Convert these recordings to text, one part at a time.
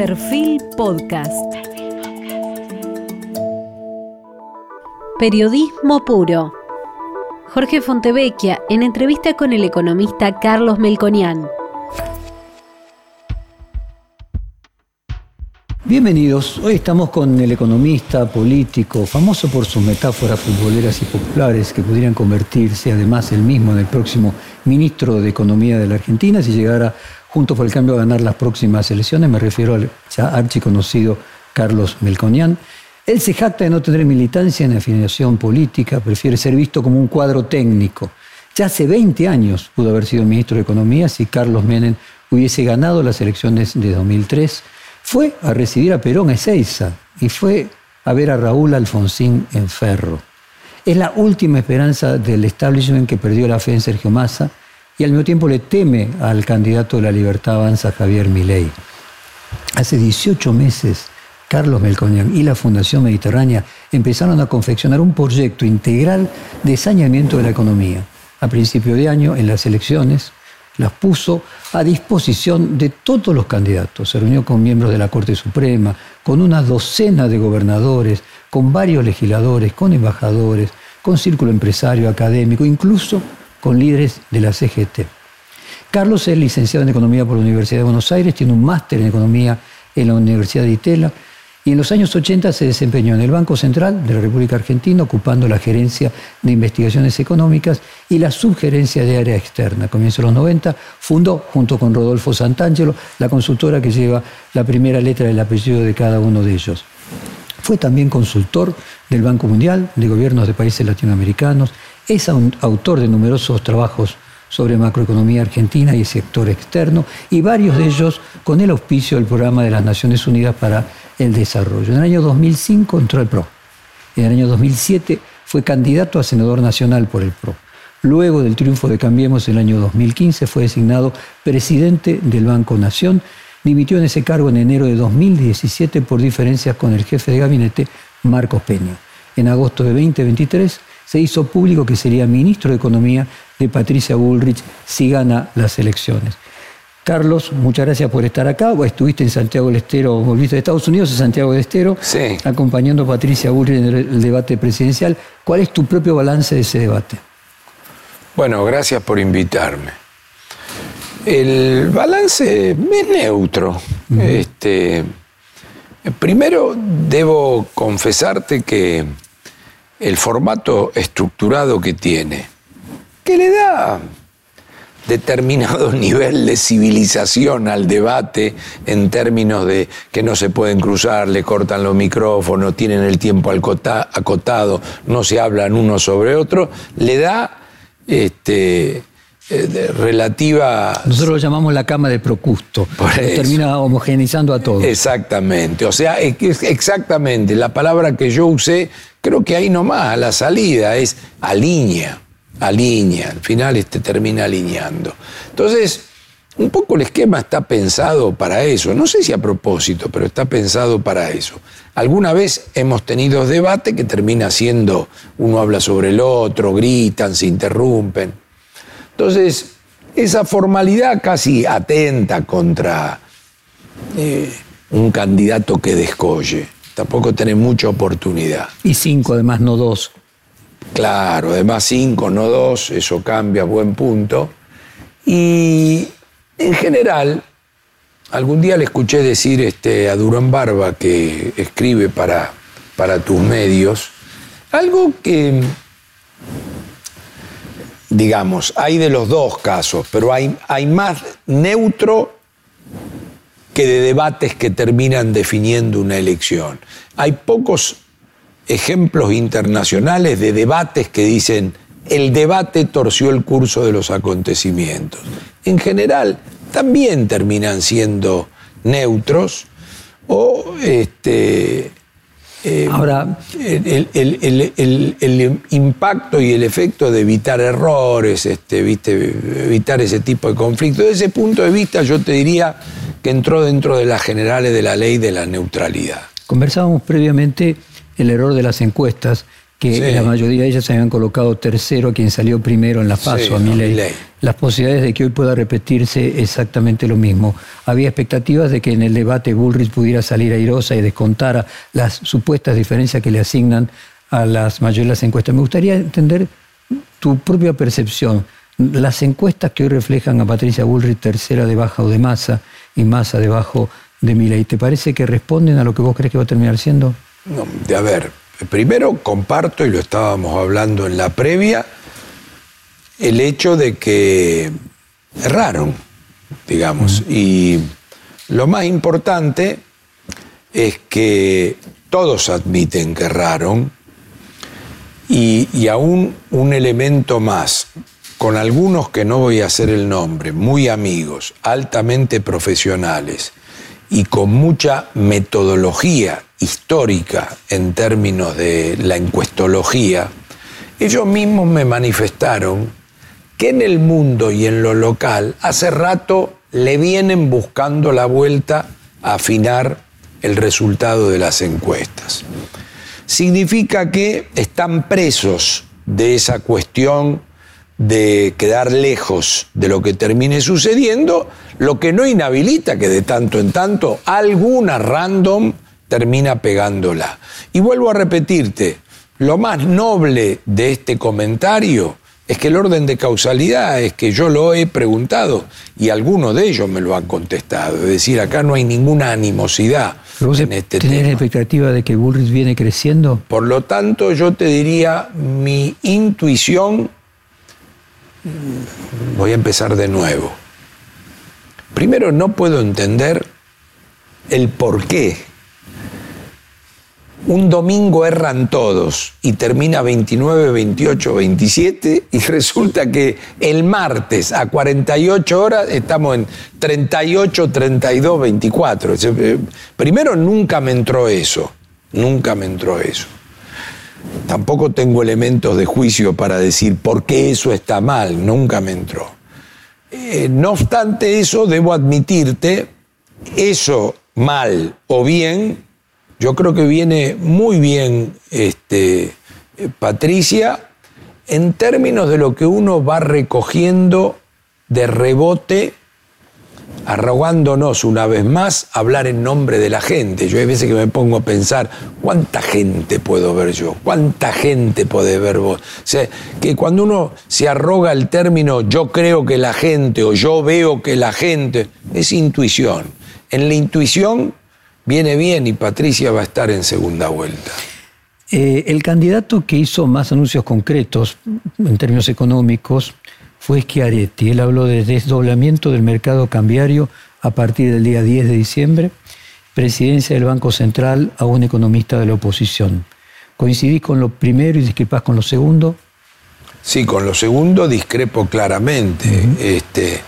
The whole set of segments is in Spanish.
Perfil Podcast. Periodismo puro. Jorge Fontevecchia en entrevista con el economista Carlos Melconian. Bienvenidos, hoy estamos con el economista político, famoso por sus metáforas futboleras y populares que pudieran convertirse además él mismo en el próximo ministro de Economía de la Argentina si llegara junto por el cambio a ganar las próximas elecciones, me refiero al ya archiconocido Carlos Melconian. Él se jacta de no tener militancia en afiliación política, prefiere ser visto como un cuadro técnico. Ya hace 20 años pudo haber sido ministro de Economía si Carlos Menem hubiese ganado las elecciones de 2003 fue a recibir a Perón a Ezeiza y fue a ver a Raúl Alfonsín en Ferro. Es la última esperanza del establishment que perdió la fe en Sergio Massa y al mismo tiempo le teme al candidato de la Libertad Avanza, Javier Milei. Hace 18 meses, Carlos Melconian y la Fundación Mediterránea empezaron a confeccionar un proyecto integral de saneamiento de la economía. A principio de año, en las elecciones, las puso a disposición de todos los candidatos. Se reunió con miembros de la Corte Suprema, con una docena de gobernadores, con varios legisladores, con embajadores, con círculo empresario, académico, incluso con líderes de la CGT. Carlos es licenciado en Economía por la Universidad de Buenos Aires, tiene un máster en Economía en la Universidad de Itela y en los años 80 se desempeñó en el Banco Central de la República Argentina, ocupando la gerencia de investigaciones económicas y la subgerencia de área externa. A de los 90 fundó, junto con Rodolfo Santangelo, la consultora que lleva la primera letra del apellido de cada uno de ellos. Fue también consultor del Banco Mundial, de gobiernos de países latinoamericanos, es autor de numerosos trabajos sobre macroeconomía argentina y sector externo, y varios de ellos con el auspicio del Programa de las Naciones Unidas para el Desarrollo. En el año 2005 entró al PRO. En el año 2007 fue candidato a senador nacional por el PRO. Luego del triunfo de Cambiemos en el año 2015 fue designado presidente del Banco Nación. Dimitió en ese cargo en enero de 2017 por diferencias con el jefe de gabinete, Marcos Peña. En agosto de 2023 se hizo público que sería ministro de Economía de Patricia Bullrich si gana las elecciones. Carlos, muchas gracias por estar acá. Estuviste en Santiago del Estero, volviste de Estados Unidos a Santiago del Estero, acompañando a Patricia Bullrich en el debate presidencial. ¿Cuál es tu propio balance de ese debate? Bueno, gracias por invitarme. El balance es neutro. este, primero, debo confesarte que el formato estructurado que tiene, que le da determinado nivel de civilización al debate en términos de que no se pueden cruzar, le cortan los micrófonos, tienen el tiempo acotado, no se hablan uno sobre otro, le da este, eh, relativa... Nosotros lo llamamos la cama de Procusto, termina homogeneizando a todos. Exactamente, o sea, exactamente, la palabra que yo usé, creo que ahí nomás, a la salida, es alinea, alinea, al final este termina alineando. Entonces, un poco el esquema está pensado para eso, no sé si a propósito, pero está pensado para eso. Alguna vez hemos tenido debate que termina siendo, uno habla sobre el otro, gritan, se interrumpen. Entonces, esa formalidad casi atenta contra eh, un candidato que descolle. Tampoco tiene mucha oportunidad. Y cinco, además, no dos. Claro, además cinco, no dos, eso cambia, buen punto. Y en general, algún día le escuché decir este, a Durán Barba, que escribe para, para tus medios, algo que digamos, hay de los dos casos, pero hay, hay más neutro que de debates que terminan definiendo una elección. Hay pocos ejemplos internacionales de debates que dicen el debate torció el curso de los acontecimientos. En general, también terminan siendo neutros o este, eh, Ahora, el, impacto y el efecto de evitar errores, este, evitar ese tipo de conflictos. Desde ese punto de vista, yo te diría que entró dentro de las generales de la ley de la neutralidad. Conversábamos previamente el error de las encuestas que la mayoría de ellas se habían colocado tercero a quien salió primero en la PASO, a mi ley. Las posibilidades de que hoy pueda repetirse exactamente lo mismo. Había expectativas de que en el debate Bullrich pudiera salir airosa y descontara las supuestas diferencias que le asignan a las mayorías de las encuestas. Me gustaría entender tu propia percepción. Las encuestas que hoy reflejan a Patricia Bullrich tercera debajo de Massa y Massa debajo de Milei, ¿te parece que responden a lo que vos crees que va a terminar siendo? No, de a ver, primero comparto, y lo estábamos hablando en la previa, el hecho de que erraron, digamos. Y lo más importante es que todos admiten que erraron y, y aún un elemento más, con algunos que no voy a hacer el nombre, muy amigos, altamente profesionales y con mucha metodología histórica en términos de la encuestología, ellos mismos me manifestaron que en el mundo y en lo local hace rato le vienen buscando la vuelta a afinar el resultado de las encuestas. Significa que están presos de esa cuestión de quedar lejos de lo que termine sucediendo, lo que no inhabilita que de tanto en tanto alguna random termina pegándola. Y vuelvo a repetirte, lo más noble de este comentario es que el orden de causalidad es que yo lo he preguntado y algunos de ellos me lo han contestado. Es decir, acá no hay ninguna animosidad en este ¿Tenés la expectativa de que Bullrich viene creciendo? Por lo tanto, yo te diría, mi intuición, voy a empezar de nuevo. Primero, no puedo entender el por qué un domingo erran todos y termina 29, 28, 27 y resulta que el martes a 48 horas estamos en 38, 32, 24. Primero nunca me entró eso, nunca me entró eso. Tampoco tengo elementos de juicio para decir por qué eso está mal, nunca me entró. Eh, no obstante eso, debo admitirte, eso mal o bien yo creo que viene muy bien este, Patricia en términos de lo que uno va recogiendo de rebote, arrogándonos una vez más hablar en nombre de la gente. Yo hay veces que me pongo a pensar, ¿cuánta gente puedo ver yo? ¿Cuánta gente puede ver vos? O sea, que cuando uno se arroga el término yo creo que la gente o yo veo que la gente, es intuición. En la intuición viene bien y Patricia va a estar en segunda vuelta. Eh, el candidato que hizo más anuncios concretos en términos económicos fue Schiaretti. Él habló de desdoblamiento del mercado cambiario a partir del día 10 de diciembre, presidencia del Banco Central a un economista de la oposición. ¿Coincidís con lo primero y discrepás con lo segundo? Sí, con lo segundo discrepo claramente. este,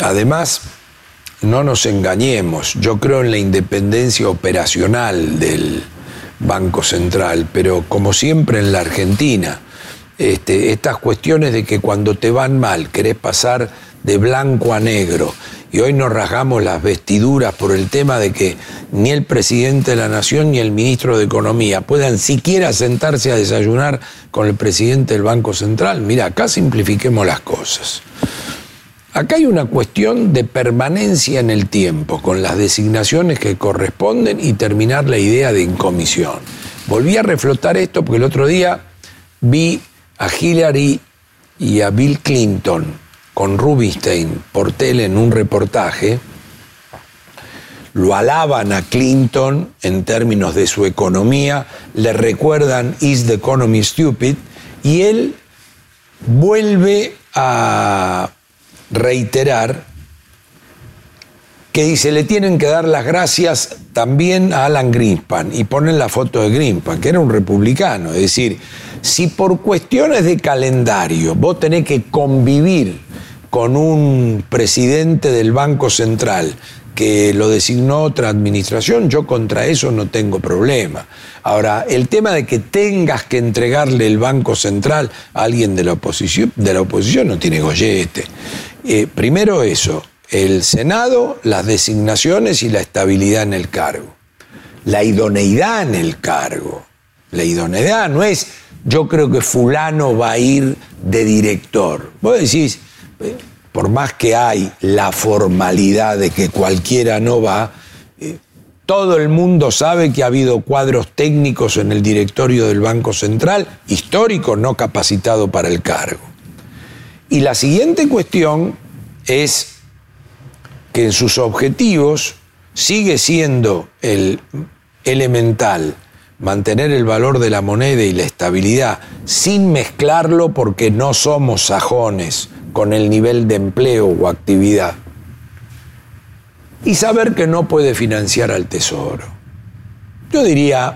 además, no nos engañemos, yo creo en la independencia operacional del Banco Central, pero como siempre en la Argentina, este, estas cuestiones de que cuando te van mal querés pasar de blanco a negro y hoy nos rasgamos las vestiduras por el tema de que ni el presidente de la Nación ni el ministro de Economía puedan siquiera sentarse a desayunar con el presidente del Banco Central. Mira, acá simplifiquemos las cosas. Acá hay una cuestión de permanencia en el tiempo, con las designaciones que corresponden y terminar la idea de incomisión. Volví a reflotar esto porque el otro día vi a Hillary y a Bill Clinton con Rubinstein por tele en un reportaje. Lo alaban a Clinton en términos de su economía, le recuerdan Is the Economy Stupid? Y él vuelve a reiterar que dice, le tienen que dar las gracias también a Alan Greenspan y ponen la foto de Greenspan, que era un republicano. Es decir, si por cuestiones de calendario vos tenés que convivir con un presidente del Banco Central que lo designó otra administración, yo contra eso no tengo problema. Ahora, el tema de que tengas que entregarle el Banco Central a alguien de la oposición, de la oposición no tiene gollete. Eh, primero eso, el Senado, las designaciones y la estabilidad en el cargo. La idoneidad en el cargo. La idoneidad no es yo creo que fulano va a ir de director. Vos decís, eh, por más que hay la formalidad de que cualquiera no va, eh, todo el mundo sabe que ha habido cuadros técnicos en el directorio del Banco Central, histórico, no capacitado para el cargo. Y la siguiente cuestión es que en sus objetivos sigue siendo el elemental mantener el valor de la moneda y la estabilidad sin mezclarlo porque no somos sajones con el nivel de empleo o actividad. Y saber que no puede financiar al tesoro. Yo diría,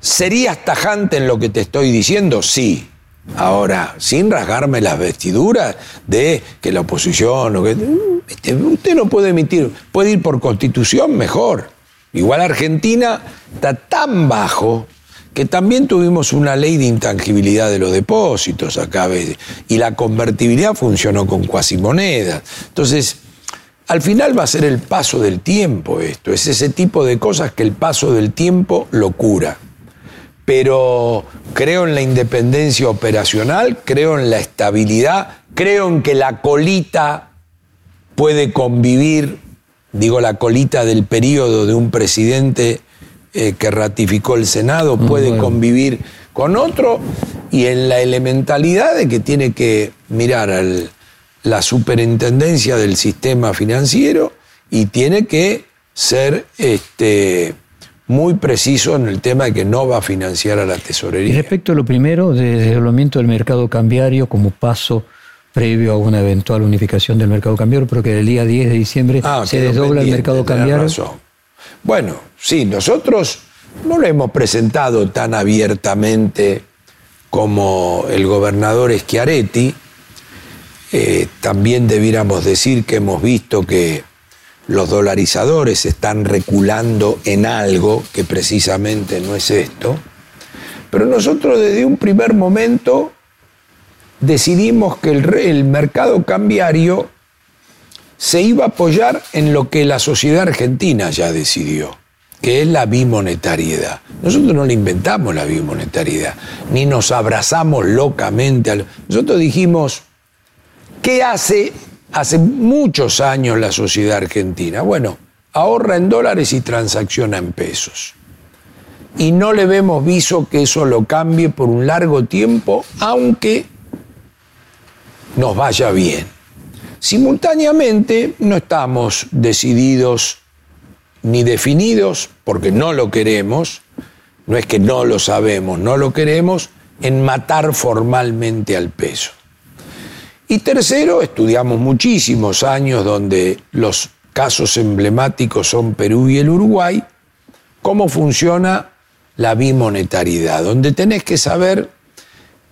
¿serías tajante en lo que te estoy diciendo? Sí. Ahora, sin rasgarme las vestiduras de que la oposición, usted no puede emitir, puede ir por constitución mejor. Igual Argentina está tan bajo que también tuvimos una ley de intangibilidad de los depósitos acá, y la convertibilidad funcionó con cuasimonedas. Entonces, al final va a ser el paso del tiempo esto, es ese tipo de cosas que el paso del tiempo lo cura. Pero creo en la independencia operacional, creo en la estabilidad, creo en que la colita puede convivir, digo la colita del periodo de un presidente eh, que ratificó el Senado, puede convivir con otro, y en la elementalidad de que tiene que mirar a la superintendencia del sistema financiero y tiene que ser este, muy preciso en el tema de que no va a financiar a la tesorería. Y respecto a lo primero, de desdoblamiento del mercado cambiario como paso previo a una eventual unificación del mercado cambiario, pero que el día 10 de diciembre ah, se desdobla el mercado cambiario. Bueno, sí, nosotros no lo hemos presentado tan abiertamente como el gobernador Schiaretti. Eh, también debiéramos decir que hemos visto que los dolarizadores están reculando en algo que precisamente no es esto, pero nosotros desde un primer momento decidimos que el, mercado cambiario se iba a apoyar en lo que la sociedad argentina ya decidió, que es la bimonetariedad. Nosotros no le inventamos la bimonetariedad, ni nos abrazamos locamente. Nosotros dijimos, ¿qué hace hace muchos años la sociedad argentina. Bueno, ahorra en dólares y transacciona en pesos. Y no le vemos viso que eso lo cambie por un largo tiempo, aunque nos vaya bien. Simultáneamente no estamos decididos ni definidos, porque no lo queremos, no es que no lo sabemos, no lo queremos, en matar formalmente al peso. Y tercero, estudiamos muchísimos años donde los casos emblemáticos son Perú y el Uruguay, cómo funciona la bimonetariedad, donde tenés que saber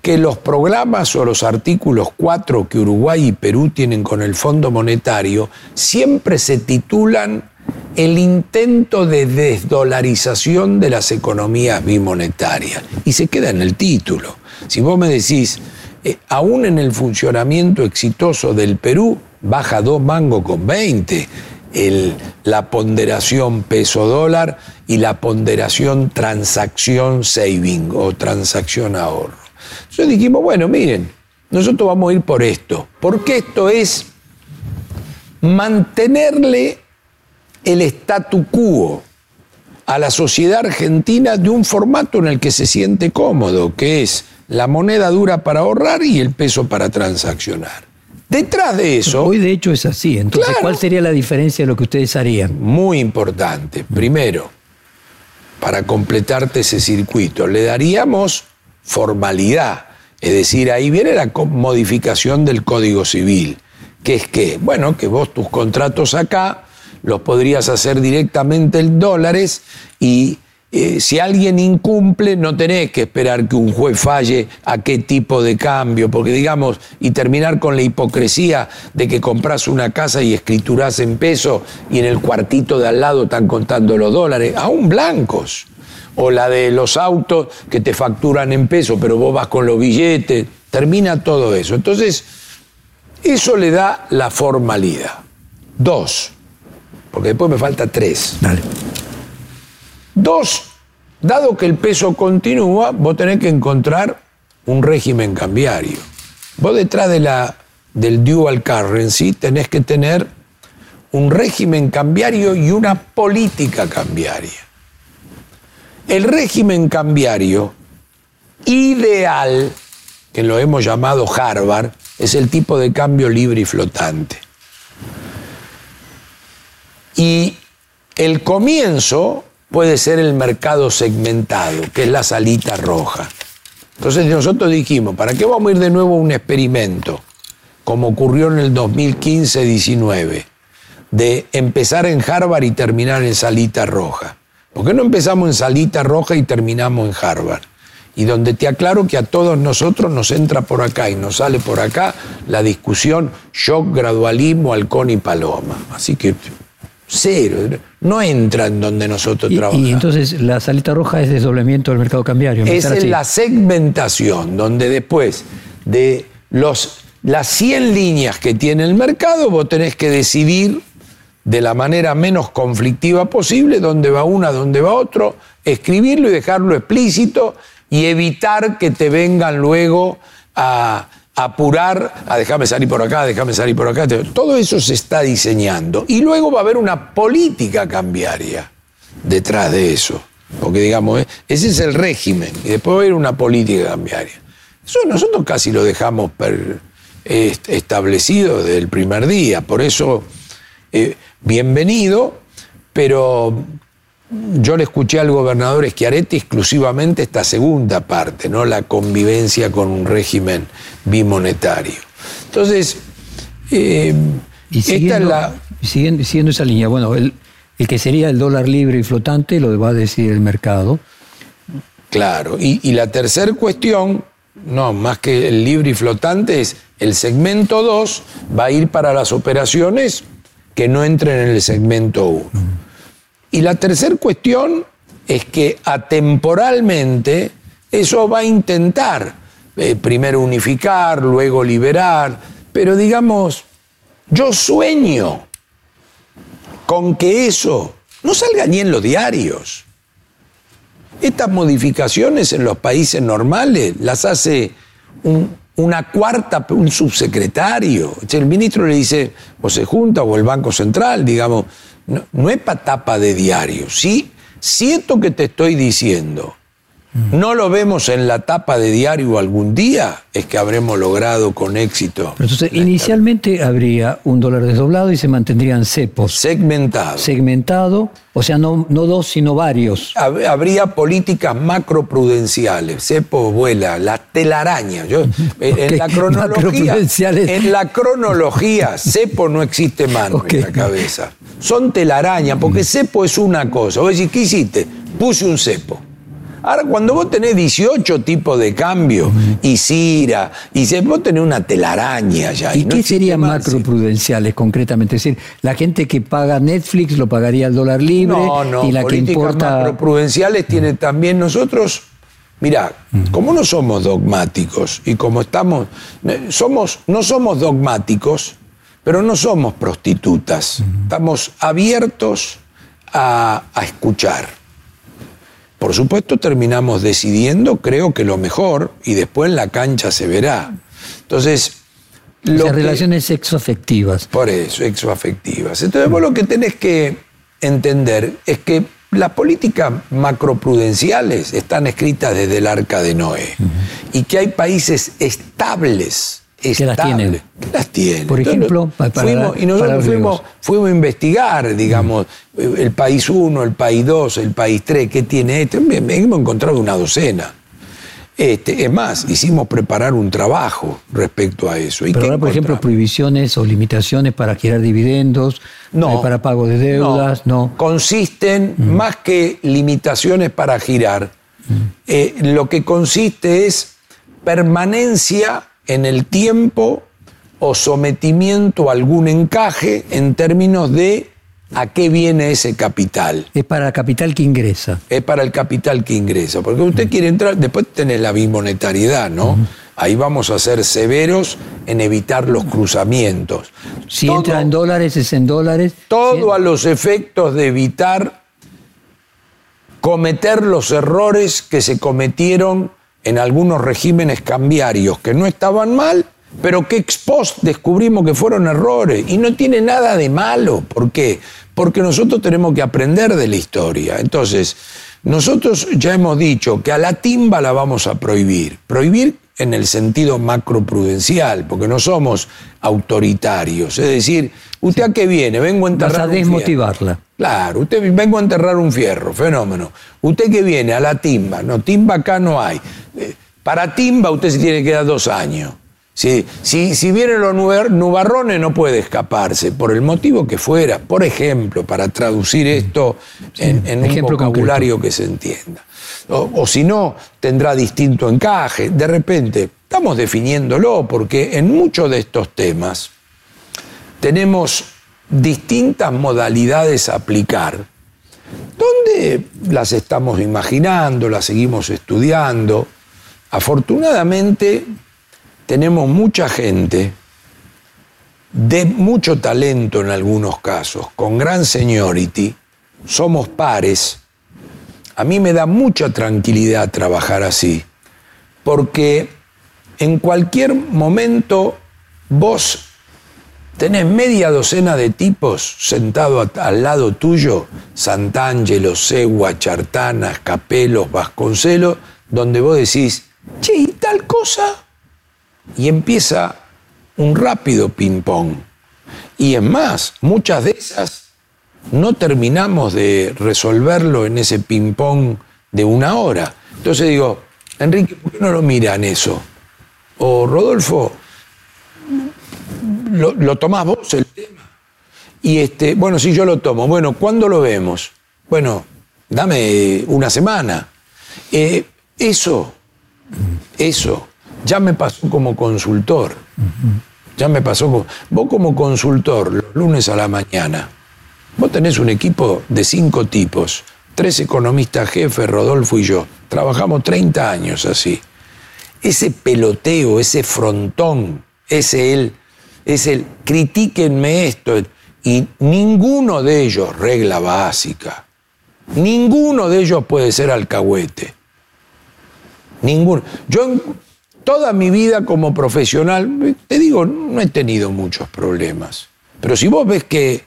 que los programas o los artículos 4 que Uruguay y Perú tienen con el Fondo Monetario siempre se titulan el intento de desdolarización de las economías bimonetarias y se queda en el título. Si vos me decís, eh, aún en el funcionamiento exitoso del Perú, baja dos mangos con 20 la ponderación peso-dólar y la ponderación transacción saving o transacción ahorro. Entonces dijimos, bueno, miren, nosotros vamos a ir por esto, porque esto es mantenerle el statu quo a la sociedad argentina de un formato en el que se siente cómodo, que es la moneda dura para ahorrar y el peso para transaccionar. Detrás de eso... Hoy de hecho es así. Entonces, ¿cuál sería la diferencia de lo que ustedes harían? Muy importante. Primero, para completarte ese circuito, le daríamos formalidad. Es decir, ahí viene la modificación del Código Civil, que es que, bueno, que vos tus contratos acá los podrías hacer directamente en dólares y eh, si alguien incumple, no tenés que esperar que un juez falle a qué tipo de cambio, porque digamos, y terminar con la hipocresía de que compras una casa y escriturás en peso y en el cuartito de al lado están contando los dólares, aún blancos. O la de los autos que te facturan en peso, pero vos vas con los billetes, termina todo eso. Entonces, eso le da la formalidad. Dos, porque después me falta tres. Dale. Dos, dado que el peso continúa, vos tenés que encontrar un régimen cambiario. Vos detrás de la, del dual currency tenés que tener un régimen cambiario y una política cambiaria. El régimen cambiario ideal, que lo hemos llamado Harvard, es el tipo de cambio libre y flotante. Y el comienzo puede ser el mercado segmentado, que es la salita roja. Entonces nosotros dijimos, ¿para qué vamos a ir de nuevo a un experimento, como ocurrió en el 2015-19, de empezar en Harvard y terminar en salita roja? ¿Por qué no empezamos en salita roja y terminamos en Harvard? Y donde te aclaro que a todos nosotros nos entra por acá y nos sale por acá la discusión shock, gradualismo, halcón y paloma. Así que cero, no entra en donde nosotros trabajamos. Y entonces la salita roja es desdoblamiento del mercado cambiario. Es la segmentación, donde después de los, las 100 líneas que tiene el mercado, vos tenés que decidir de la manera menos conflictiva posible dónde va una, dónde va otro, escribirlo y dejarlo explícito y evitar que te vengan luego a apurar, a déjame salir por acá, déjame salir por acá. Todo eso se está diseñando. Y luego va a haber una política cambiaria detrás de eso. Porque digamos, eh, ese es el régimen. Y después va a haber una política cambiaria. Eso nosotros casi lo dejamos establecido desde el primer día. Por eso, eh, bienvenido, pero yo le escuché al gobernador Schiaretti exclusivamente esta segunda parte, ¿no? La convivencia con un régimen bimonetario. Entonces, eh, esta es la. Siguiendo, esa línea, bueno, el, que sería el dólar libre y flotante lo va a decir el mercado. Claro, y, y la tercera cuestión, no, más que el libre y flotante, es el segmento 2 va a ir para las operaciones que no entren en el segmento 1. Y la tercera cuestión es que atemporalmente eso va a intentar eh, primero unificar, luego liberar, pero digamos, yo sueño con que eso no salga ni en los diarios. Estas modificaciones en los países normales las hace una cuarta, un subsecretario. El ministro le dice, o se junta, o el Banco Central, digamos, no, es para tapa de diario. Sí, siento que te estoy diciendo, no lo vemos en la tapa de diario algún día, es que habremos logrado con éxito. entonces, inicialmente habría un dólar desdoblado y se mantendrían cepos. Segmentado. Segmentado, o sea, no, no dos, sino varios. Habría políticas macroprudenciales. Cepo vuela, la telaraña. Yo, en, la cronología, en la cronología, cepo no existe mano en la cabeza. Son telaraña, porque cepo es una cosa. Vos decís, ¿qué hiciste? Puse un cepo. Ahora, cuando vos tenés 18 tipos de cambio y CIRA, y se, vos tenés una telaraña ya. ¿Y, qué serían macroprudenciales concretamente? Es decir, la gente que paga Netflix lo pagaría al dólar libre no, no, y la que importa. macroprudenciales tiene también nosotros. Mirá, como no somos dogmáticos y como estamos, somos, no somos dogmáticos, pero no somos prostitutas. Estamos abiertos a escuchar. Por supuesto terminamos decidiendo, creo que lo mejor, y después en la cancha se verá. Entonces... Las relaciones sexoafectivas. Por eso, sexoafectivas. Entonces vos lo que tenés que entender es que las políticas macroprudenciales están escritas desde el arca de Noé y que hay países estables que las tienen. las tienen. Por ejemplo, fuimos, y nosotros fuimos, a investigar, digamos, el país 1, el país 2, el país 3, qué tiene este. Hemos encontrado una docena. Este, es más, hicimos preparar un trabajo respecto a eso. ¿Y Pero ahora, por ejemplo, prohibiciones o limitaciones para girar dividendos, no, eh, para pago de deudas, no. Consisten, más que limitaciones para girar, eh, lo que consiste es permanencia en el tiempo o sometimiento a algún encaje en términos de a qué viene ese capital. Es para el capital que ingresa. Es para el capital que ingresa. Porque usted quiere entrar, después tenés la bimonetariedad, ¿no? Ahí vamos a ser severos en evitar los cruzamientos. Si entra en dólares, es en dólares. Todo a los efectos de evitar cometer los errores que se cometieron en algunos regímenes cambiarios, que no estaban mal, pero que ex post descubrimos que fueron errores. Y no tiene nada de malo. ¿Por qué? Porque nosotros tenemos que aprender de la historia. Entonces, nosotros ya hemos dicho que a la timba la vamos a prohibir. Prohibir en el sentido macroprudencial, porque no somos autoritarios. Es decir, ¿usted a qué viene? Vengo a enterrar. Vas a desmotivarla. Claro, usted vengo a enterrar un fierro, fenómeno. ¿Usted qué viene? A la timba. No, timba acá no hay. Eh, para timba usted se tiene que dar dos años. Si, si, si vienen los nubarrones no puede escaparse, por el motivo que fuera. Por ejemplo, para traducir esto en, un vocabulario que se entienda. O, si no, tendrá distinto encaje. De repente, estamos definiéndolo porque en muchos de estos temas tenemos distintas modalidades a aplicar. ¿Dónde las estamos imaginando, las seguimos estudiando? Afortunadamente, tenemos mucha gente de mucho talento en algunos casos, con gran seniority, somos pares. A mí me da mucha tranquilidad trabajar así, porque en cualquier momento vos tenés media docena de tipos sentados al lado tuyo, Santangelo, Segua, Chartanas, Capelos, Vasconcelos, donde vos decís, che, ¿y tal cosa? y empieza un rápido ping-pong. Y es más, muchas de esas no terminamos de resolverlo en ese ping-pong de una hora. Entonces digo, Enrique, ¿por qué no lo miran eso? O Rodolfo, ¿lo, tomás vos el tema? Y este, bueno, sí, yo lo tomo. Bueno, ¿cuándo lo vemos? Bueno, dame una semana. Eh, eso, eso ya me pasó como consultor. Ya me pasó como... Vos como consultor, los lunes a la mañana, vos tenés un equipo de cinco tipos, tres economistas jefes, Rodolfo y yo. Trabajamos 30 años así. Ese peloteo, ese frontón, ese el, es el, critíquenme esto. Y ninguno de ellos, regla básica, ninguno de ellos puede ser alcahuete. Ninguno. Yo toda mi vida como profesional, te digo, no he tenido muchos problemas. Pero si vos ves que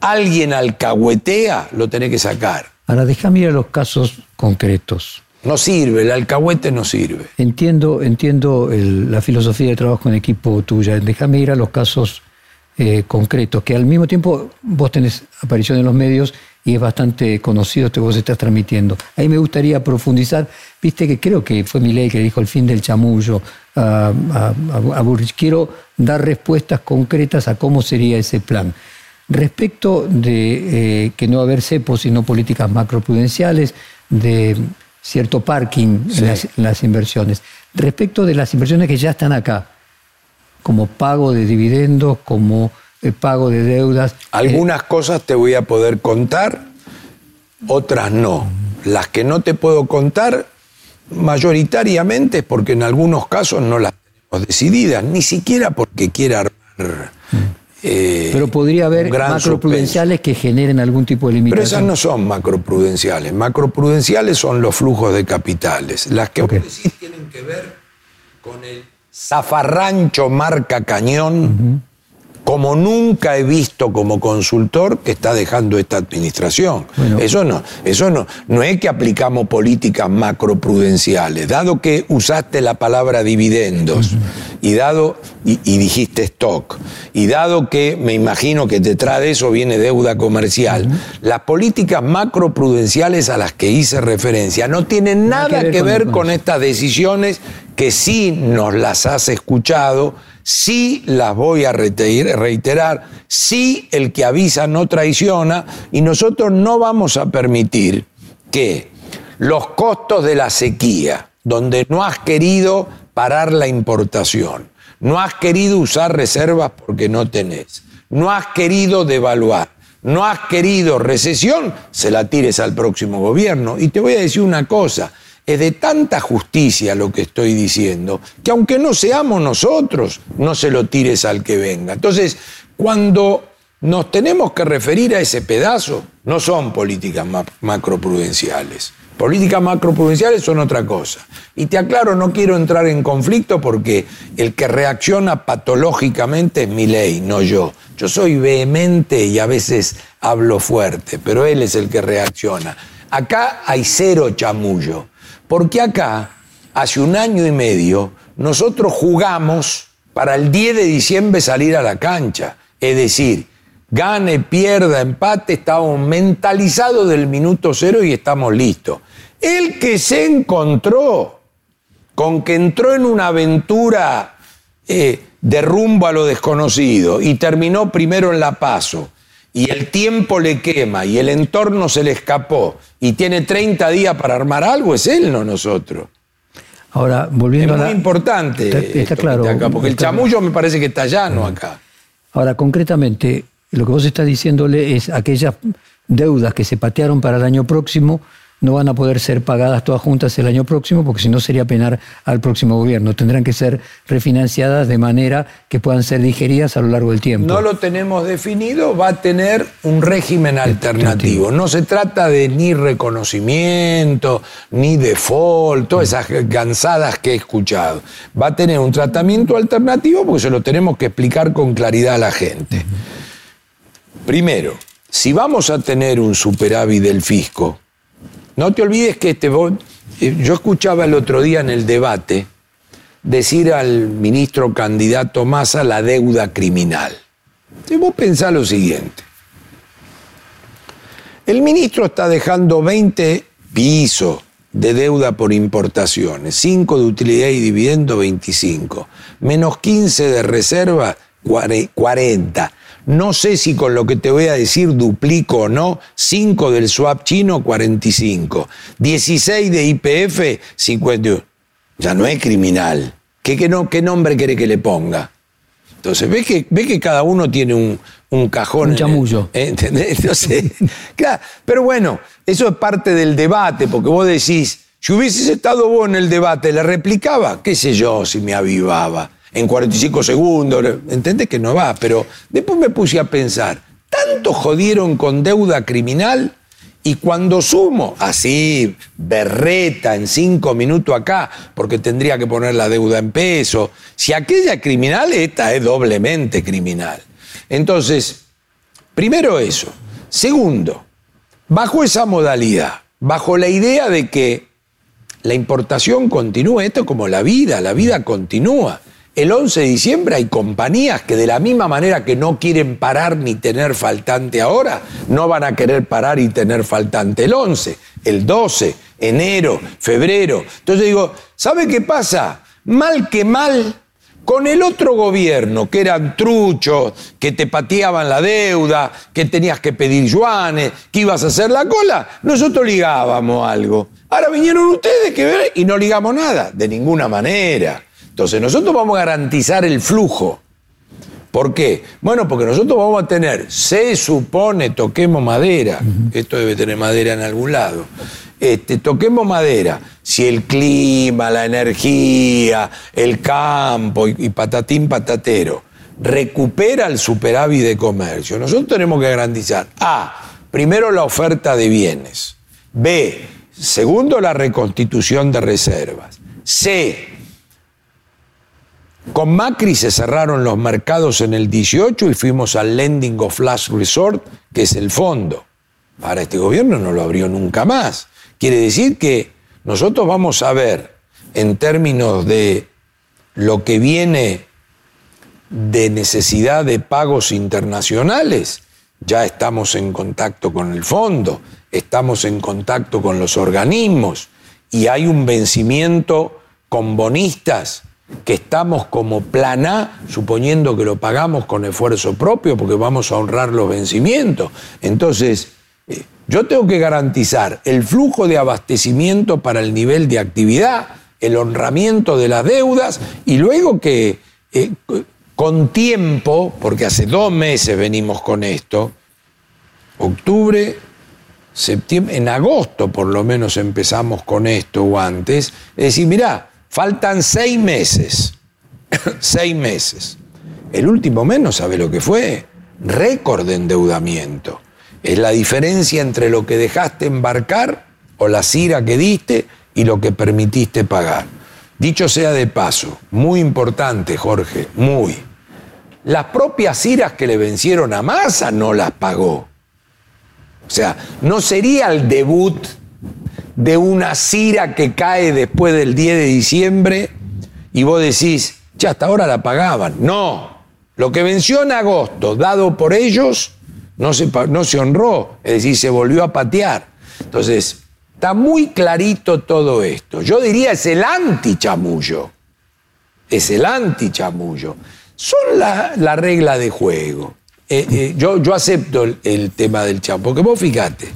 alguien alcahuetea, lo tenés que sacar. Ahora, déjame ir a los casos concretos. No sirve, el alcahuete no sirve. Entiendo, entiendo la filosofía de trabajo en equipo tuya. Déjame ir a los casos eh, concretos, que al mismo tiempo vos tenés aparición en los medios y es bastante conocido esto que vos estás transmitiendo. Ahí me gustaría profundizar, viste que creo que fue mi ley que dijo el fin del chamullo a, a, Quiero dar respuestas concretas a cómo sería ese plan. Respecto de eh, que no haber cepos, sino políticas macroprudenciales, de cierto parking en, las, inversiones. Respecto de las inversiones que ya están acá, como pago de dividendos, como el pago de deudas. Algunas cosas te voy a poder contar, otras no. Las que no te puedo contar, mayoritariamente es porque en algunos casos no las tenemos decididas, ni siquiera porque quiera armar. Eh, Pero podría haber macroprudenciales que generen algún tipo de limitación. Pero esas no son macroprudenciales. Macroprudenciales son los flujos de capitales. Las que vos decís tienen que ver con el zafarrancho marca cañón como nunca he visto como consultor que está dejando esta administración. Eso no, eso no, no es que aplicamos políticas macroprudenciales, dado que usaste la palabra dividendos y dado y, dijiste stock y dado que me imagino que detrás de eso viene deuda comercial, las políticas macroprudenciales a las que hice referencia no tienen nada, que ver con estas decisiones que sí nos las has escuchado sí las voy a reiterar, sí el que avisa no traiciona y nosotros no vamos a permitir que los costos de la sequía, donde no has querido parar la importación, no has querido usar reservas porque no tenés, no has querido devaluar, no has querido recesión, se la tires al próximo gobierno. Y te voy a decir una cosa, de tanta justicia lo que estoy diciendo, que aunque no seamos nosotros, no se lo tires al que venga. Entonces, cuando nos tenemos que referir a ese pedazo. No son políticas macroprudenciales. Políticas macroprudenciales son otra cosa. Y te aclaro, no quiero entrar en conflicto porque el que reacciona patológicamente es mi ley, no yo. Yo soy vehemente y a veces hablo fuerte, pero él es el que reacciona. Acá hay cero chamullo, porque acá, hace un año y medio, nosotros jugamos para el 10 de diciembre salir a la cancha. Es decir, gane, pierda, empate, estamos mentalizados del minuto cero y estamos listos. El que se encontró con que entró en una aventura eh, de rumbo a lo desconocido y terminó primero en la paso y el tiempo le quema y el entorno se le escapó y tiene 30 días para armar algo, es él, no nosotros. Ahora, volviendo es a muy importante. Está, claro. porque el chamullo me parece que está llano acá. Ahora, concretamente, lo que vos estás diciéndole es aquellas deudas que se patearon para el año próximo no van a poder ser pagadas todas juntas el año próximo, porque si no sería penar al próximo gobierno. Tendrán que ser refinanciadas de manera que puedan ser digeridas a lo largo del tiempo. No lo tenemos definido, va a tener un régimen alternativo. No se trata de ni reconocimiento, ni default, todas esas cansadas que he escuchado. Va a tener un tratamiento alternativo porque se lo tenemos que explicar con claridad a la gente. Primero, si vamos a tener un superávit del fisco, no te olvides que este, eh, yo escuchaba el otro día en el debate decir al ministro candidato Massa la deuda criminal. Si vos pensás lo siguiente. El ministro está dejando 20 pisos de deuda por importaciones, 5 de utilidad y dividendo, 25, menos 15 de reserva, 40. No sé si con lo que te voy a decir duplico o no. 5 del swap chino, 45. 16 de IPF, 51. Ya no es criminal. ¿Qué, no, qué nombre quiere que le ponga? Entonces, ¿ves que, ve que cada uno tiene un, un cajón? Un chamullo. ¿Entendés? claro, pero bueno, eso es parte del debate, porque vos decís, si hubieses estado vos en el debate, ¿le replicaba? ¿Qué sé yo si me avivaba? En 45 segundos, ¿entendés que no va? Pero después me puse a pensar, ¿tanto jodieron con deuda criminal? Y cuando sumo, así, berreta en cinco minutos acá, porque tendría que poner la deuda en peso, si aquella es criminal, esta es doblemente criminal. Entonces, primero eso. Segundo, bajo esa modalidad, bajo la idea de que la importación continúa, esto es como la vida, la vida continúa. El 11 de diciembre hay compañías que de la misma manera que no quieren parar ni tener faltante ahora, no van a querer parar y tener faltante el 11, el 12, enero, febrero. Entonces digo, ¿sabe qué pasa? Mal que mal, con el otro gobierno, que eran truchos, que te pateaban la deuda, que tenías que pedir yuanes, que ibas a hacer la cola, nosotros ligábamos algo. Ahora vinieron ustedes que y no ligamos nada, de ninguna manera. Entonces nosotros vamos a garantizar el flujo. ¿Por qué? Bueno, porque nosotros vamos a tener, se supone, toquemos madera, esto debe tener madera en algún lado, este, toquemos madera, si el clima, la energía, el campo y, y patatín patatero recupera el superávit de comercio, nosotros tenemos que garantizar, A, primero la oferta de bienes, B, segundo la reconstitución de reservas, C, con Macri se cerraron los mercados en el 18 y fuimos al Lending of Last Resort, que es el fondo. Para este gobierno no lo abrió nunca más. Quiere decir que nosotros vamos a ver, en términos de lo que viene de necesidad de pagos internacionales, ya estamos en contacto con el fondo, estamos en contacto con los organismos y hay un vencimiento con bonistas que estamos como plan A, suponiendo que lo pagamos con esfuerzo propio porque vamos a honrar los vencimientos. Entonces, eh, yo tengo que garantizar el flujo de abastecimiento para el nivel de actividad, el honramiento de las deudas y luego que eh, con tiempo, porque hace dos meses venimos con esto, octubre, septiembre, en agosto por lo menos empezamos con esto o antes, es decir, mirá, Faltan seis meses. seis meses. El último mes no sabe lo que fue. récord de endeudamiento. Es la diferencia entre lo que dejaste embarcar o la cira que diste y lo que permitiste pagar. Dicho sea de paso, muy importante, Jorge, muy. Las propias iras que le vencieron a Massa no las pagó. O sea, no sería el debut de una cira que cae después del 10 de diciembre y vos decís, ya hasta ahora la pagaban. No, lo que venció en agosto, dado por ellos, no se, no se honró, es decir, se volvió a patear. Entonces, está muy clarito todo esto. Yo diría es el anti-chamullo. Es el anti-chamullo. Son la, regla de juego. Eh, eh, yo, yo, acepto el, tema del chamullo, porque vos fíjate,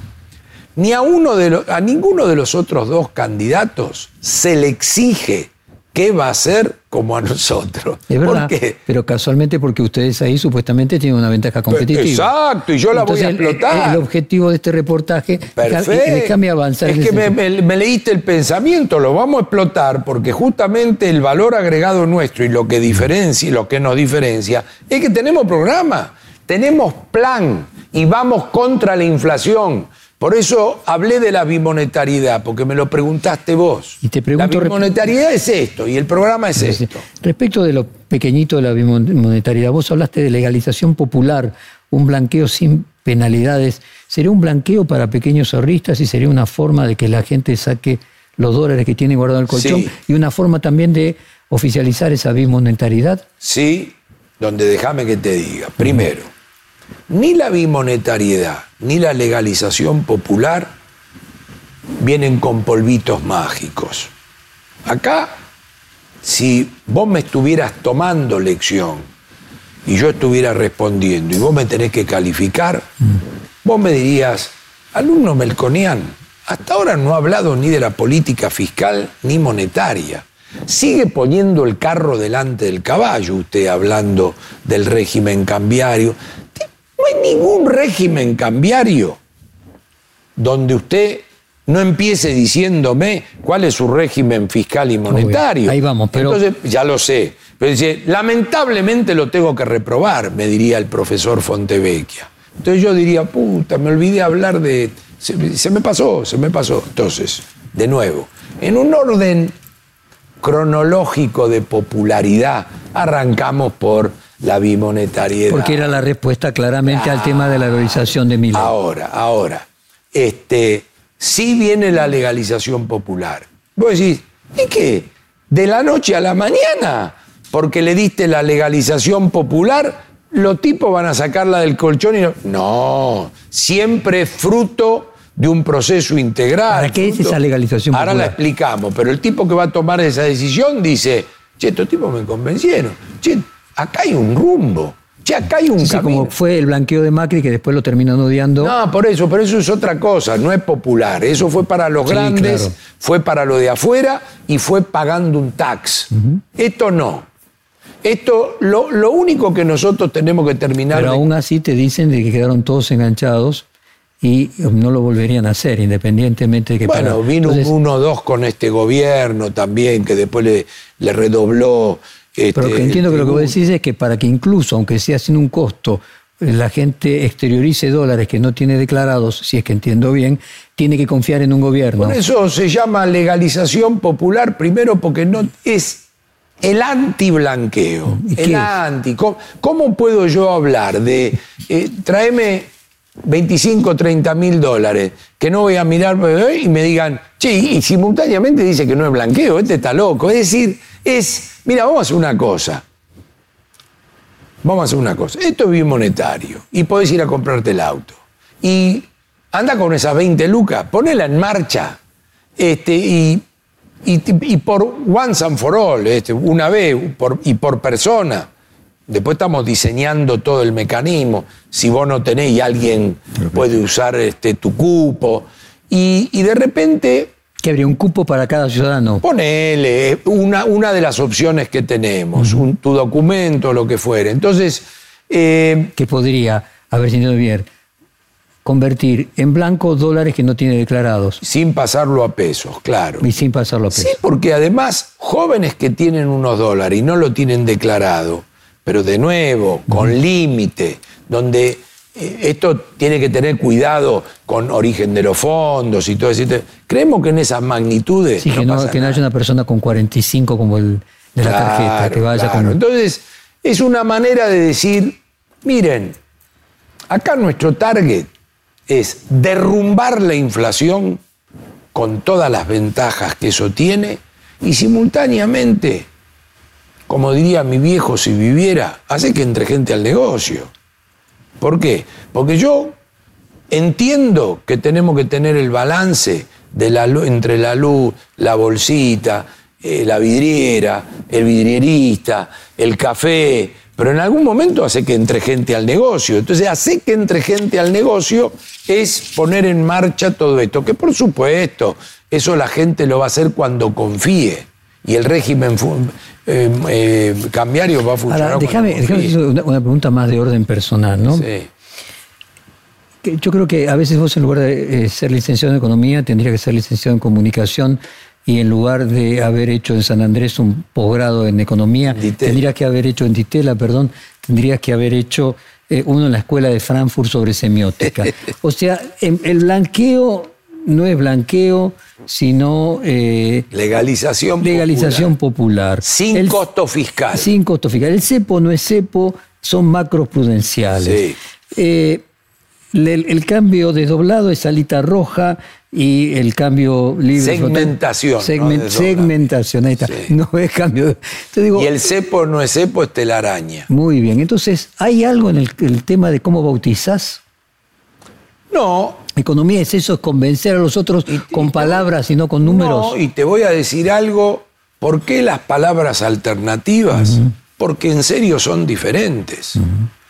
ni a, uno de a ninguno de los otros dos candidatos se le exige qué va a hacer como a nosotros. Es verdad, pero casualmente porque ustedes ahí supuestamente tienen una ventaja competitiva. Exacto, y yo la voy a explotar. El, objetivo de este reportaje déjame avanzar. Es que me, leíste el pensamiento, lo vamos a explotar porque justamente el valor agregado nuestro y lo que diferencia, lo que nos diferencia, es que tenemos programa, tenemos plan y vamos contra la inflación. Por eso hablé de la bimonetariedad, porque me lo preguntaste vos. Y te pregunto, la bimonetariedad es esto y el programa es esto. Respecto de lo pequeñito de la bimonetariedad, vos hablaste de legalización popular, un blanqueo sin penalidades. ¿Sería un blanqueo para pequeños ahorristas y sería una forma de que la gente saque los dólares que tiene guardado en el colchón y una forma también de oficializar esa bimonetariedad? Sí, donde déjame que te diga. Primero, ni la bimonetariedad ni la legalización popular vienen con polvitos mágicos. Acá, si vos me estuvieras tomando lección y yo estuviera respondiendo y vos me tenés que calificar, vos me dirías, alumno melconian, hasta ahora no ha hablado ni de la política fiscal ni monetaria. Sigue poniendo el carro delante del caballo, usted hablando del régimen cambiario, hay ningún régimen cambiario donde usted no empiece diciéndome cuál es su régimen fiscal y monetario. Ahí vamos, pero... Entonces, ya lo sé. Pero dice, lamentablemente lo tengo que reprobar, me diría el profesor Fontevecchia. Entonces yo diría, puta, me olvidé hablar de... Se, se me pasó, se me pasó. Entonces, de nuevo, en un orden cronológico de popularidad, arrancamos por la bimonetariedad. Porque era la respuesta claramente al tema de la legalización de Milán. Ahora, ahora, este, sí viene la legalización popular. Vos decís, ¿y qué? De la noche a la mañana, porque le diste la legalización popular, los tipos van a sacarla del colchón y no. No, siempre fruto de un proceso integral. ¿Para qué es esa legalización popular? Ahora la explicamos, pero el tipo que va a tomar esa decisión dice, che, estos tipos me convencieron. Che, acá hay un rumbo. Ya acá hay un sí, como fue el blanqueo de Macri que después lo terminó odiando. No, por eso, pero eso es otra cosa, no es popular. Eso fue para los grandes, fue para lo de afuera y fue pagando un tax. Esto no. Esto, lo, lo, único que nosotros tenemos que terminar. Pero aún así te dicen de que quedaron todos enganchados y no lo volverían a hacer, independientemente de que... Bueno, vino uno o dos con este gobierno también, que después le, le redobló pero que entiendo que lo que vos decís es que para que incluso, aunque sea sin un costo, la gente exteriorice dólares que no tiene declarados, si es que entiendo bien, tiene que confiar en un gobierno. Por eso se llama legalización popular, primero porque no es el anti-blanqueo. El anti. ¿Cómo, puedo yo hablar de eh, tráeme 25, 30 mil dólares, que no voy a mirar y me digan, che, y simultáneamente dice que no es blanqueo, este está loco. Es decir, es, mira, vamos a hacer una cosa. Vamos a hacer una cosa. Esto es bien monetario y podés ir a comprarte el auto. Y anda con esas 20 lucas, ponela en marcha. Este, y, y, por once and for all, este, una vez y por persona. Después estamos diseñando todo el mecanismo. Si vos no tenés y alguien puede usar este, tu cupo. Y, y de repente que habría un cupo para cada ciudadano. Ponele, una, una de las opciones que tenemos, un, tu documento, lo que fuere. Entonces. Eh, que podría, a ver si bien, convertir en blanco dólares que no tiene declarados. Sin pasarlo a pesos, claro. Y sin pasarlo a pesos. Sí, porque además, jóvenes que tienen unos dólares y no lo tienen declarado, pero de nuevo, con límite, donde esto tiene que tener cuidado con origen de los fondos y todo eso. Creemos que en esas magnitudes. Sí, que, no, haya una persona con 45 como el de la tarjeta, que vaya con. Entonces, es una manera de decir: miren, acá nuestro target es derrumbar la inflación con todas las ventajas que eso tiene y simultáneamente, como diría mi viejo si viviera, hace que entre gente al negocio. ¿Por qué? Porque yo entiendo que tenemos que tener el balance de la, entre la luz, la bolsita, eh, la vidriera, el vidrierista, el café, pero en algún momento hace que entre gente al negocio. Entonces, hace que entre gente al negocio es poner en marcha todo esto, que por supuesto, eso la gente lo va a hacer cuando confíe. Y el régimen eh, eh, cambiario va a funcionar. Ahora, déjame, déjame una, una, pregunta más de orden personal, ¿no? Sí. yo creo que a veces vos, en lugar de eh, ser licenciado en economía, tendría que ser licenciado en comunicación y en lugar de haber hecho en San Andrés un posgrado en economía, tendrías que haber hecho en Ditela, perdón, tendrías que haber hecho uno en la escuela de Frankfurt sobre semiótica. o sea, el blanqueo no es blanqueo, sino... Eh, legalización Legalización popular. Sin costo fiscal. Sin costo fiscal. El cepo no es cepo, son macros prudenciales. Eh, el, cambio desdoblado es salita roja y el cambio libre. Segmentación. segmentación, ahí está. No es cambio. y el cepo no es cepo, es telaraña. Muy bien. Entonces, ¿hay algo en el, el tema de cómo bautizás? No, Economía es eso, es convencer a los otros con palabras y no con números. No, y te voy a decir algo, ¿por qué las palabras alternativas? Porque en serio son diferentes.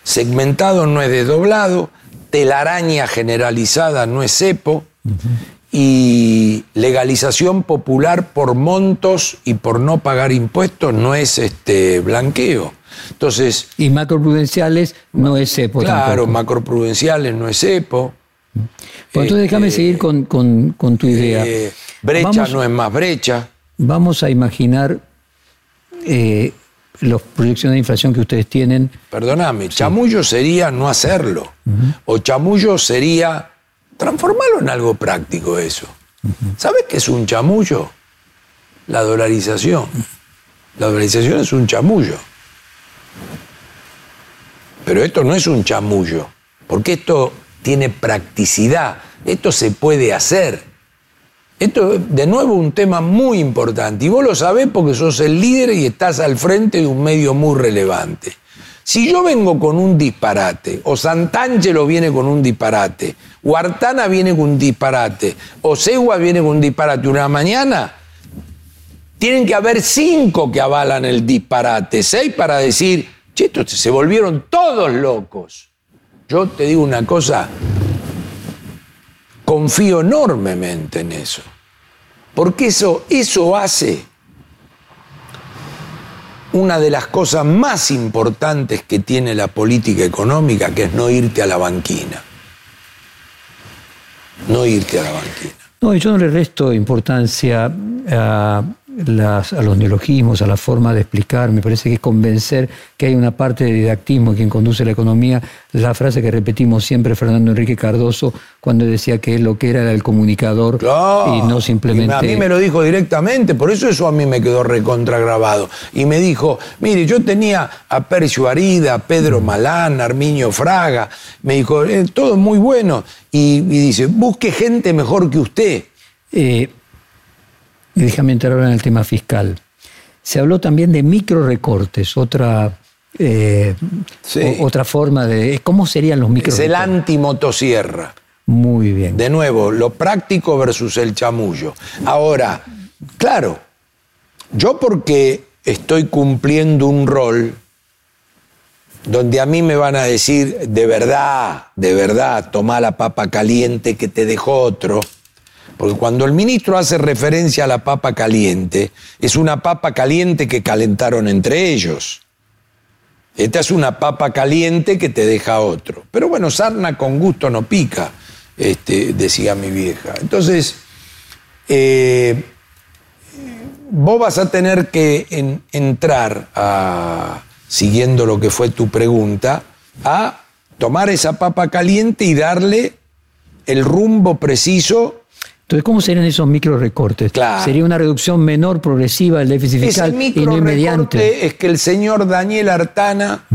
Segmentado no es desdoblado, telaraña generalizada no es cepo, y legalización popular por montos y por no pagar impuestos no es este blanqueo. Entonces, y macroprudenciales no es cepo. Claro, macroprudenciales no es cepo. Pues entonces déjame este, seguir con, tu idea. Eh, brecha no es más brecha. Vamos a imaginar eh, las proyecciones de inflación que ustedes tienen. Perdóname, chamullo sería no hacerlo. O chamullo sería transformarlo en algo práctico eso. ¿Sabes qué es un chamullo? La dolarización. La dolarización es un chamullo. Pero esto no es un chamullo, porque esto tiene practicidad. Esto se puede hacer. Esto, de nuevo, un tema muy importante. Y vos lo sabés porque sos el líder y estás al frente de un medio muy relevante. Si yo vengo con un disparate, o Santangelo viene con un disparate, o Artana viene con un disparate, o Segua viene con un disparate una mañana, tienen que haber cinco que avalan el disparate, seis para decir, che, se volvieron todos locos. Yo te digo una cosa, confío enormemente en eso, porque eso, eso hace una de las cosas más importantes que tiene la política económica, que es no irte a la banquina. No irte a la banquina. No, yo no le resto importancia a a los neologismos, a la forma de explicar. Me parece que es convencer que hay una parte de didactismo quien conduce la economía. La frase que repetimos siempre Fernando Enrique Cardoso cuando decía que lo que era el comunicador y no simplemente. a mí me lo dijo directamente, por eso eso a mí me quedó recontragrabado. Y me dijo: Mire, yo tenía a Percio Arida, a Pedro Malán, a Armiño Fraga. Me dijo: eh, Todo muy bueno. Y, dice: Busque gente mejor que usted. Eh, y déjame entrar ahora en el tema fiscal. Se habló también de micro recortes, otra, eh, otra forma de... ¿Cómo serían los micro Es el anti-motosierra. Muy bien. De nuevo, lo práctico versus el chamullo. Ahora, claro, yo porque estoy cumpliendo un rol donde a mí me van a decir, de verdad, de verdad, toma la papa caliente que te dejó otro, porque cuando el ministro hace referencia a la papa caliente, es una papa caliente que calentaron entre ellos. Esta es una papa caliente que te deja otro. Pero bueno, sarna con gusto no pica, este, decía mi vieja. Entonces, eh, vos vas a tener que entrar, siguiendo lo que fue tu pregunta, a tomar esa papa caliente y darle el rumbo preciso. Entonces, ¿cómo serían esos micro recortes? Sería una reducción menor progresiva del déficit fiscal Ese y no inmediante. Es que el señor Daniel Artana,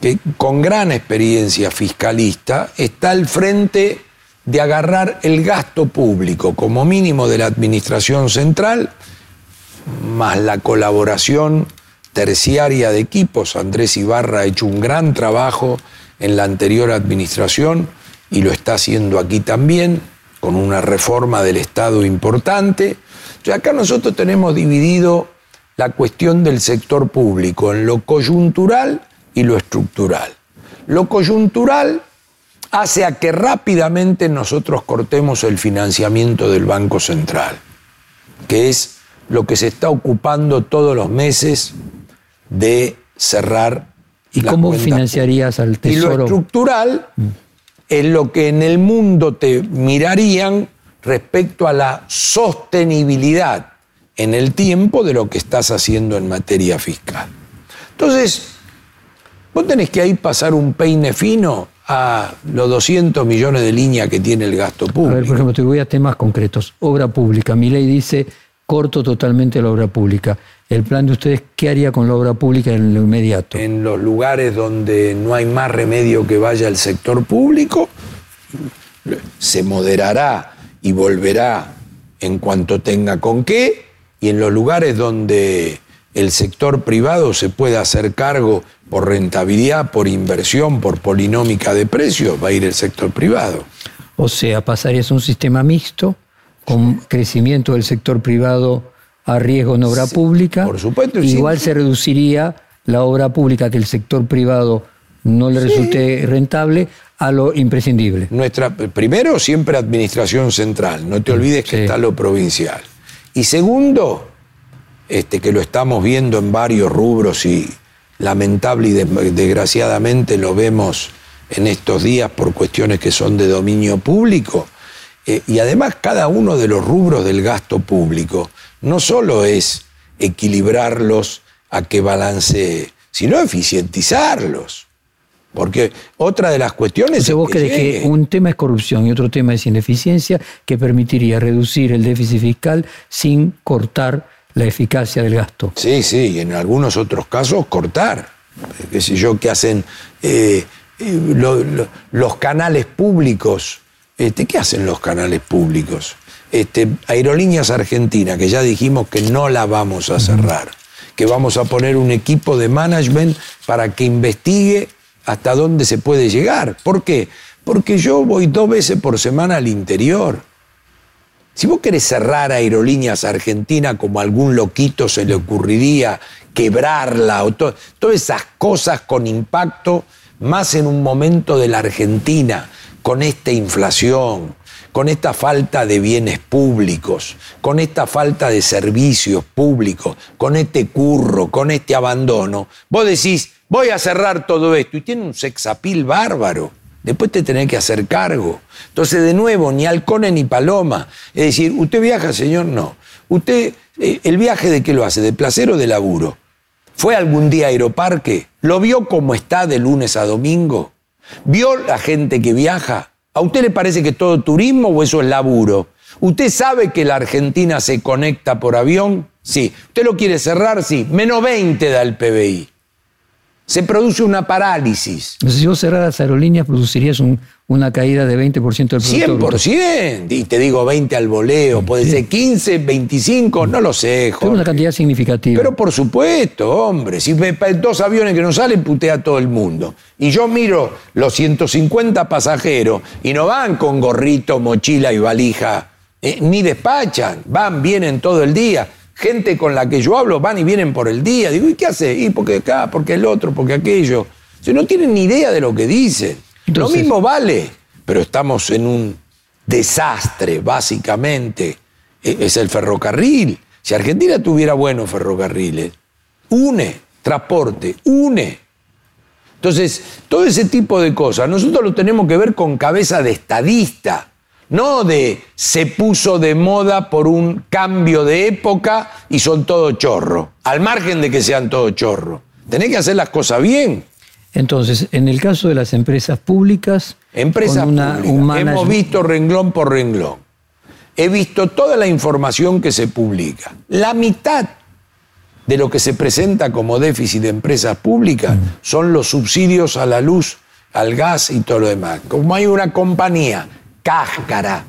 que con gran experiencia fiscalista, está al frente de agarrar el gasto público como mínimo de la administración central, más la colaboración terciaria de equipos. Andrés Ibarra ha hecho un gran trabajo en la anterior administración y lo está haciendo aquí también, con una reforma del Estado importante. Entonces acá nosotros tenemos dividido la cuestión del sector público en lo coyuntural y lo estructural. Lo coyuntural hace a que rápidamente nosotros cortemos el financiamiento del Banco Central, que es lo que se está ocupando todos los meses de cerrar. ¿Y cómo financiarías al Tesoro? Y lo estructural mm. Es lo que en el mundo te mirarían respecto a la sostenibilidad en el tiempo de lo que estás haciendo en materia fiscal. Entonces, vos tenés que ahí pasar un peine fino a los 200 millones de líneas que tiene el gasto público. A ver, por ejemplo, te voy a temas concretos. Obra pública. Mi ley dice corto totalmente la obra pública. El plan de ustedes, ¿qué haría con la obra pública en lo inmediato? En los lugares donde no hay más remedio que vaya el sector público, se moderará y volverá en cuanto tenga con qué, y en los lugares donde el sector privado se pueda hacer cargo por rentabilidad, por inversión, por polinómica de precios, va a ir el sector privado. O sea, pasarías a un sistema mixto con crecimiento del sector privado a riesgo en obra pública. Por supuesto. Igual se reduciría la obra pública que el sector privado no le resulte rentable a lo imprescindible. Nuestra, primero, siempre administración central, no te olvides que está lo provincial. Y segundo, este, que lo estamos viendo en varios rubros y lamentable y desgraciadamente lo vemos en estos días por cuestiones que son de dominio público, eh, y además cada uno de los rubros del gasto público no solo es equilibrarlos a que balance, sino eficientizarlos. Porque otra de las cuestiones... Entonces vos crees que un tema es corrupción y otro tema es ineficiencia que permitiría reducir el déficit fiscal sin cortar la eficacia del gasto. Sí, sí, y en algunos otros casos cortar. Qué sé yo, que hacen eh, eh, los canales públicos este, ¿Qué hacen los canales públicos? Este, Aerolíneas Argentina, que ya dijimos que no la vamos a cerrar, que vamos a poner un equipo de management para que investigue hasta dónde se puede llegar. ¿Por qué? Porque yo voy dos veces por semana al interior. Si vos querés cerrar Aerolíneas Argentina como a algún loquito se le ocurriría, quebrarla, o todas esas cosas con impacto, más en un momento de la Argentina con esta inflación, con esta falta de bienes públicos, con esta falta de servicios públicos, con este curro, con este abandono, vos decís, voy a cerrar todo esto y tiene un sexapil bárbaro. Después te tenés que hacer cargo. Entonces, de nuevo, ni halcone ni paloma. Es decir, ¿usted viaja, señor? No. ¿Usted, eh, el viaje de qué lo hace? ¿De placer o de laburo? ¿Fue algún día a Aeroparque? ¿Lo vio cómo está de lunes a domingo? ¿Vio la gente que viaja? ¿A usted le parece que todo turismo o eso es laburo? ¿Usted sabe que la Argentina se conecta por avión? Sí. ¿Usted lo quiere cerrar? Sí. Menos 20 da el PBI se produce una parálisis. si vos cerraras aerolíneas, producirías una caída de 20% del producto 100%, y te digo 20 al voleo, puede ser 15, 25, no lo sé, Jorge. Es una cantidad significativa. Pero por supuesto, hombre, si dos aviones que no salen, putea a todo el mundo. Y yo miro los 150 pasajeros y no van con gorrito, mochila y valija, eh, ni despachan, van, vienen todo el día gente con la que yo hablo van y vienen por el día. Digo, ¿y qué hace? Y porque acá, porque el otro, porque aquello. O no tienen ni idea de lo que dicen. lo mismo vale, pero estamos en un desastre, básicamente. E, es el ferrocarril. Si Argentina tuviera buenos ferrocarriles, une transporte, une. Entonces, todo ese tipo de cosas, nosotros lo tenemos que ver con cabeza de estadista no de se puso de moda por un cambio de época y son todo chorro, al margen de que sean todo chorro. Tenés que hacer las cosas bien. Entonces, en el caso de las empresas públicas, Empresas una- públicas. Hemos visto renglón por renglón. He visto toda la información que se publica. La mitad de lo que se presenta como déficit de empresas públicas son los subsidios a la luz, al gas y todo lo demás. Como hay una compañía, cáscara,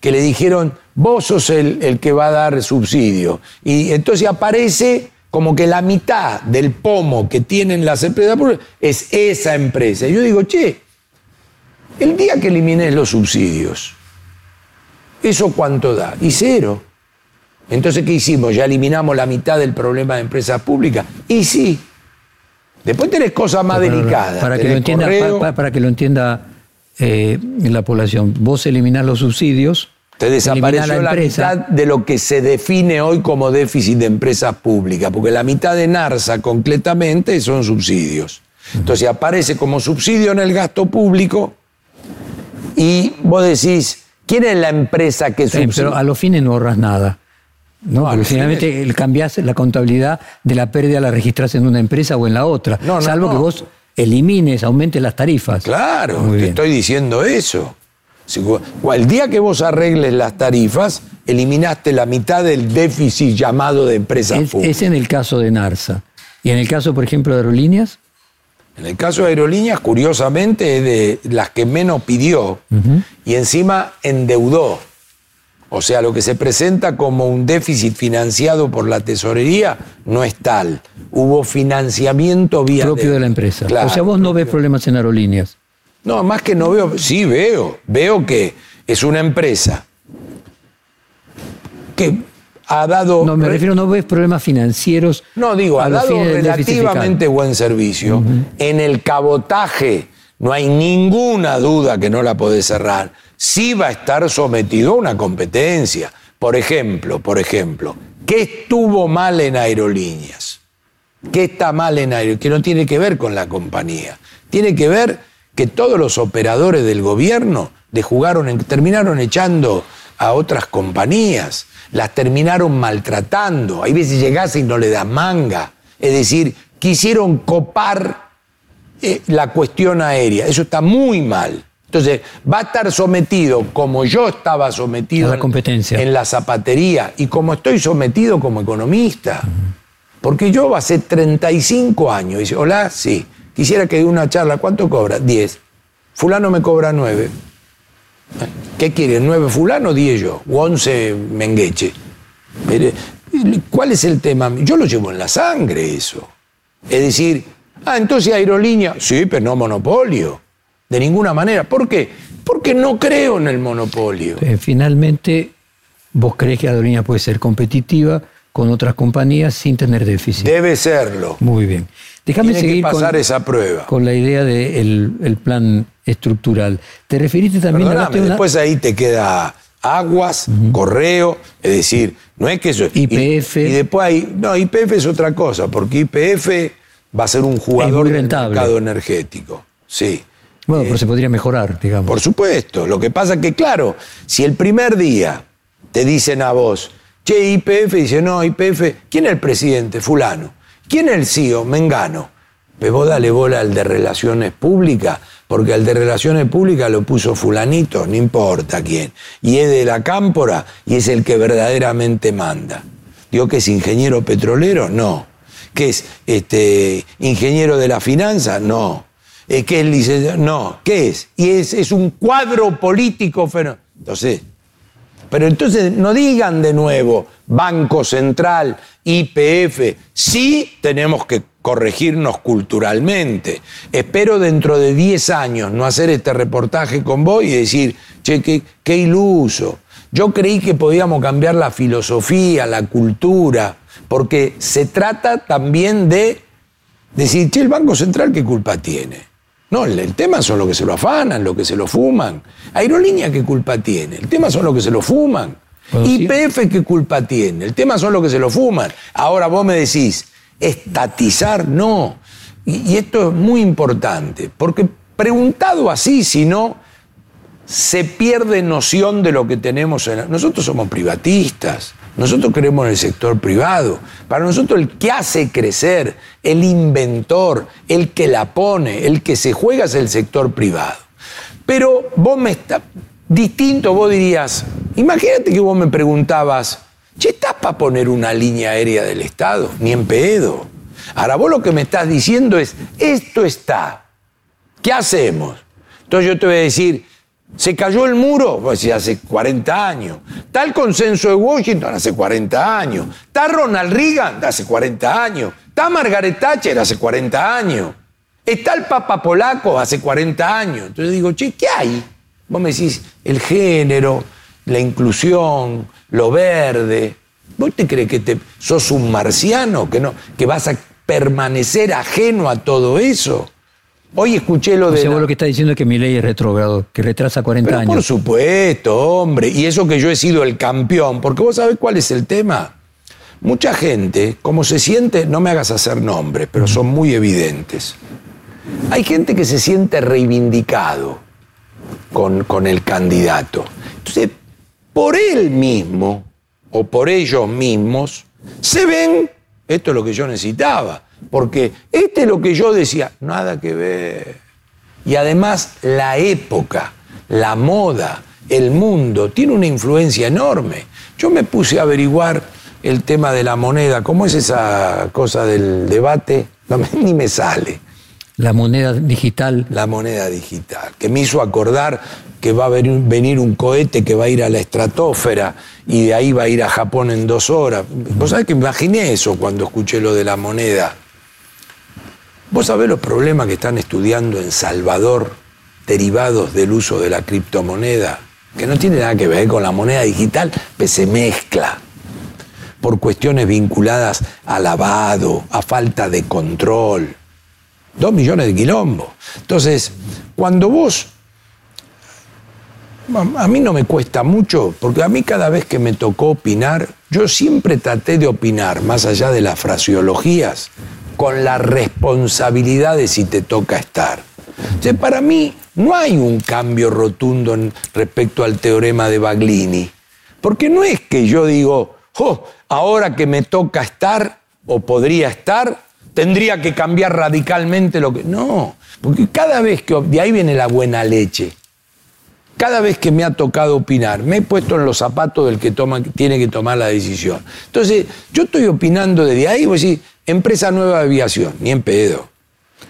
que le dijeron, vos sos el, el que va a dar subsidio. Y entonces aparece como que la mitad del pomo que tienen las empresas públicas es esa empresa. Y yo digo, che, el día que elimines los subsidios, ¿eso cuánto da? Y cero. Entonces, ¿qué hicimos? ¿Ya eliminamos la mitad del problema de empresas públicas? Y sí. Después tenés cosas más Para- delicadas. Para que, lo entienda, para que lo entienda eh, la población, vos eliminás los subsidios, te desapareció la, mitad de lo que se define hoy como déficit de empresas públicas, porque la mitad de NARSA concretamente son subsidios. Entonces aparece como subsidio en el gasto público y vos decís, ¿quién es la empresa que Sí, subsidia? pero a los fines no ahorras nada. No, No, finalmente cambiás la contabilidad de la pérdida la registras en una empresa o en la otra. No, no, salvo que vos elimines, aumentes las tarifas. Claro, Muy te bien. estoy diciendo eso. El día que vos arregles las tarifas, eliminaste la mitad del déficit llamado de empresas Es, públicas. es en el caso de Narsa. Y en el caso, por ejemplo, de aerolíneas, En el caso de aerolíneas, curiosamente, es de las que menos pidió y encima endeudó. O sea, lo que se presenta como un déficit financiado por la tesorería no es tal. Hubo financiamiento vía propio de la empresa. Claro. o sea, vos no ves problemas en aerolíneas. No, más que no veo, sí veo, veo que es una empresa que ha dado... No, me refiero, no ves problemas financieros. No, digo, ha dado relativamente buen servicio. En el cabotaje no hay ninguna duda que no la podés cerrar. Sí va a estar sometido a una competencia. Por ejemplo, por ejemplo, ¿qué estuvo mal en aerolíneas? ¿Qué está mal en aerolíneas? Que no tiene que ver con la compañía. Tiene que ver que todos los operadores del gobierno terminaron echando a otras compañías, las terminaron maltratando. Hay veces llegás y no le das manga. Es decir, quisieron copar eh, la cuestión aérea. Eso está muy mal. Entonces, va a estar sometido como yo estaba sometido la en- competencia. en la zapatería y como estoy sometido como economista. Porque yo hace 35 años, dice, hola, sí, quisiera que dé una charla, ¿cuánto cobra? 10. Fulano me cobra 9. ¿Qué quiere? ¿9 fulano o 10 yo? ¿O 11 mengueche? Mire, ¿Cuál es el tema? Yo lo llevo en la sangre eso. Es decir, ah, entonces aerolínea, sí, pero no monopolio. De ninguna manera. ¿Por qué? Porque no creo en el monopolio. Eh, finalmente, vos crees que Aerolínea puede ser competitiva con otras compañías sin tener déficit. Debe serlo. Muy bien. Déjame Tiene que seguir pasar con, esa prueba. con la idea del el plan estructural. ¿Te referiste también de una- después ahí te queda aguas, correo, es decir, no es que eso. YPF. Y, y después hay. No, IPF es otra cosa, porque IPF va a ser un jugador del mercado energético. Sí. Bueno, pero se podría mejorar, digamos. Por supuesto. Lo que pasa es que, claro, si el primer día te dicen a vos, che, IPF, dice, no, IPF, ¿quién es el presidente? Fulano. ¿Quién es el CEO? Mengano. Pero vos dale bola al de Relaciones Públicas, porque al de Relaciones Públicas lo puso fulanito, no importa quién. Y es de la cámpora y es el que verdaderamente manda. Digo que es ingeniero petrolero, no. ¿Que es este, ingeniero de la finanza? No. Eh, ¿Qué es? No. ¿Qué es? Y es, es un cuadro político fenómeno. Entonces, pero entonces no digan de nuevo Banco Central, IPF. Sí tenemos que corregirnos culturalmente. Espero dentro de 10 años no hacer este reportaje con vos y decir, che, qué iluso. Yo creí que podíamos cambiar la filosofía, la cultura, porque se trata también de decir, che, el Banco Central, ¿qué culpa tiene? No, el, tema son los que se lo afanan, los que se lo fuman. Aerolínea, ¿qué culpa tiene? El tema son los que se lo fuman. IPF, ¿qué culpa tiene? El tema son los que se lo fuman. Ahora vos me decís, estatizar, no. Y, y esto es muy importante, porque preguntado así, si no, se pierde noción de lo que tenemos. En, nosotros somos privatistas. Nosotros creemos en el sector privado. Para nosotros el que hace crecer, el inventor, el que la pone, el que se juega es el sector privado. Pero vos me estás, distinto, vos dirías, imagínate que vos me preguntabas, che, ¿estás para poner una línea aérea del Estado? Ni en pedo. Ahora vos lo que me estás diciendo es, esto está, ¿qué hacemos? Entonces yo te voy a decir, se cayó el muro, pues hace 40 años. Está el consenso de Washington hace 40 años. Está Ronald Reagan hace 40 años. Está Margaret Thatcher hace 40 años. Está el Papa Polaco hace 40 años. Entonces digo, che, ¿qué hay? Vos me decís, el género, la inclusión, lo verde. ¿Vos te crees que te, sos un marciano, que, no, que vas a permanecer ajeno a todo eso? Hoy escuché lo o de. Sea, la... vos lo que está diciendo es que mi ley es retrógrado, que retrasa 40 Pero años. Por supuesto, hombre. Y eso que yo he sido el campeón, porque vos sabés cuál es el tema. Mucha gente, como se siente, no me hagas hacer nombres, pero son muy evidentes. Hay gente que se siente reivindicado con, con el candidato. Entonces, por él mismo o por ellos mismos, se ven, esto es lo que yo necesitaba, porque este es lo que yo decía, nada que ver. Y además la época, la moda, el mundo, tiene una influencia enorme. Yo me puse a averiguar el tema de la moneda, ¿cómo es esa cosa del debate? No, ni me sale. La moneda digital. La moneda digital, que me hizo acordar que va a venir un cohete que va a ir a la estratosfera y de ahí va a ir a Japón en dos horas. Vos sabés que imaginé eso cuando escuché lo de la moneda. Vos sabés los problemas que están estudiando en Salvador derivados del uso de la criptomoneda, que no tiene nada que ver con la moneda digital, que se mezcla por cuestiones vinculadas a lavado, a falta de control. Dos millones de quilombos. Entonces, cuando vos a mí no me cuesta mucho, porque a mí cada vez que me tocó opinar, yo siempre traté de opinar, más allá de las fraseologías, con la responsabilidad de si te toca estar. Entonces, para mí no hay un cambio rotundo respecto al teorema de Baglini, porque no es que yo digo, oh, ahora que me toca estar o podría estar, tendría que cambiar radicalmente lo que... No, porque cada vez que... De ahí viene la buena leche cada vez que me ha tocado opinar, me he puesto en los zapatos del que tiene que tomar la decisión. Entonces, yo estoy opinando desde ahí, voy a decir, empresa nueva de aviación, ni en pedo.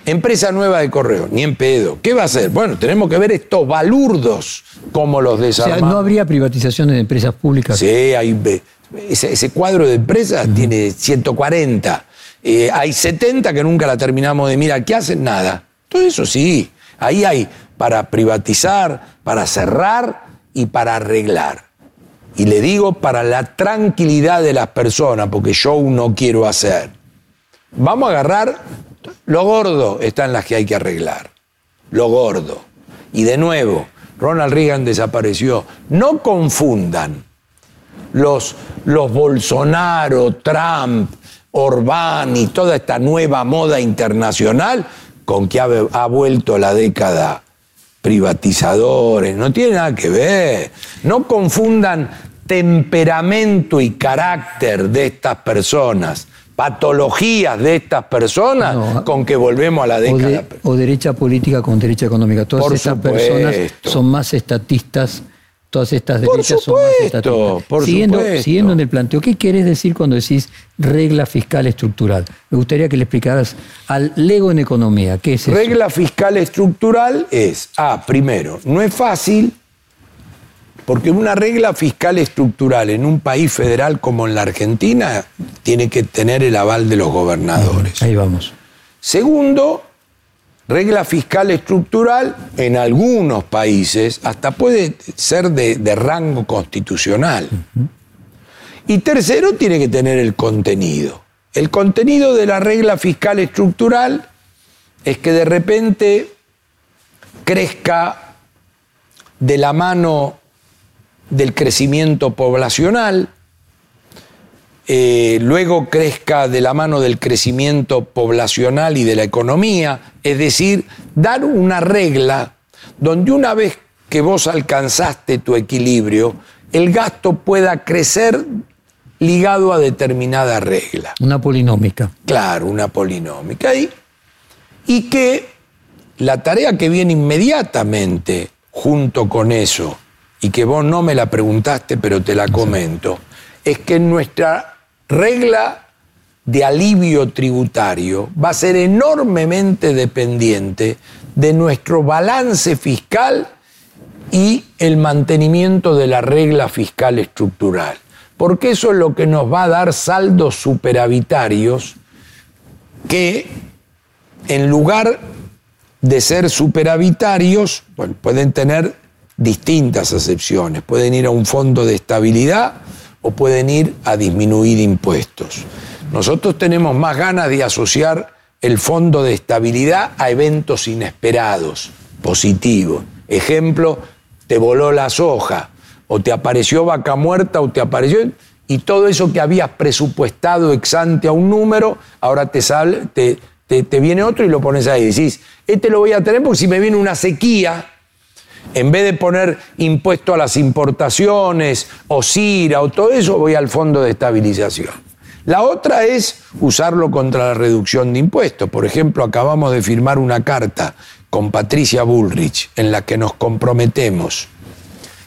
Empresa nueva de correo, ni en pedo. ¿Qué va a hacer? Bueno, tenemos que ver estos balurdos como los desarmados. O sea, ¿no habría privatizaciones de empresas públicas? Sí, hay, ese, ese cuadro de empresas uh -huh. tiene 140. Eh, hay 70 que nunca la terminamos de mirar. ¿Qué hacen? Nada. Todo eso sí. Ahí hay para privatizar, para cerrar y para arreglar. Y le digo para la tranquilidad de las personas, porque yo no quiero hacer. Vamos a agarrar lo gordo, están las que hay que arreglar. Lo gordo. Y de nuevo, Ronald Reagan desapareció. No confundan los, los Bolsonaro, Trump, Orbán y toda esta nueva moda internacional con que ha, ha vuelto la década privatizadores, no tiene nada que ver. No confundan temperamento y carácter de estas personas, patologías de estas personas no, con que volvemos a la década. O, de, o derecha política con derecha económica. Todas por estas supuesto. personas son más estatistas. Todas estas derechas son más estatistas. por siguiendo, supuesto. siguiendo en el planteo, ¿qué querés decir cuando decís regla fiscal estructural? Me gustaría que le explicaras al lego en economía, ¿qué es eso? Regla fiscal estructural es, ah, primero, no es fácil, porque una regla fiscal estructural en un país federal como en la Argentina tiene que tener el aval de los gobernadores. Ahí vamos. Segundo, regla fiscal estructural en algunos países hasta puede ser de, de rango constitucional. Uh -huh. Y tercero, tiene que tener el contenido. El contenido de la regla fiscal estructural es que de repente crezca de la mano del crecimiento poblacional, eh, luego crezca de la mano del crecimiento poblacional y de la economía, es decir, dar una regla donde una vez que vos alcanzaste tu equilibrio, el gasto pueda crecer ligado a determinada regla. Una polinómica. Claro, una polinómica. Y, y que la tarea que viene inmediatamente junto con eso, y que vos no me la preguntaste, pero te la comento, es que nuestra regla de alivio tributario va a ser enormemente dependiente de nuestro balance fiscal y el mantenimiento de la regla fiscal estructural. Porque eso es lo que nos va a dar saldos superavitarios que en lugar de ser superavitarios, pueden tener distintas acepciones. Pueden ir a un fondo de estabilidad o pueden ir a disminuir impuestos. Nosotros tenemos más ganas de asociar el fondo de estabilidad a eventos inesperados, positivos. Ejemplo, te voló la soja, o te apareció vaca muerta, o te apareció. Y todo eso que habías presupuestado exante a un número, ahora te, sale, te, te, viene otro y lo pones ahí. Decís, este lo voy a tener porque si me viene una sequía, en vez de poner impuesto a las importaciones, o CIRA, o todo eso, voy al fondo de estabilización. La otra es usarlo contra la reducción de impuestos. Por ejemplo, acabamos de firmar una carta con Patricia Bullrich en la que nos comprometemos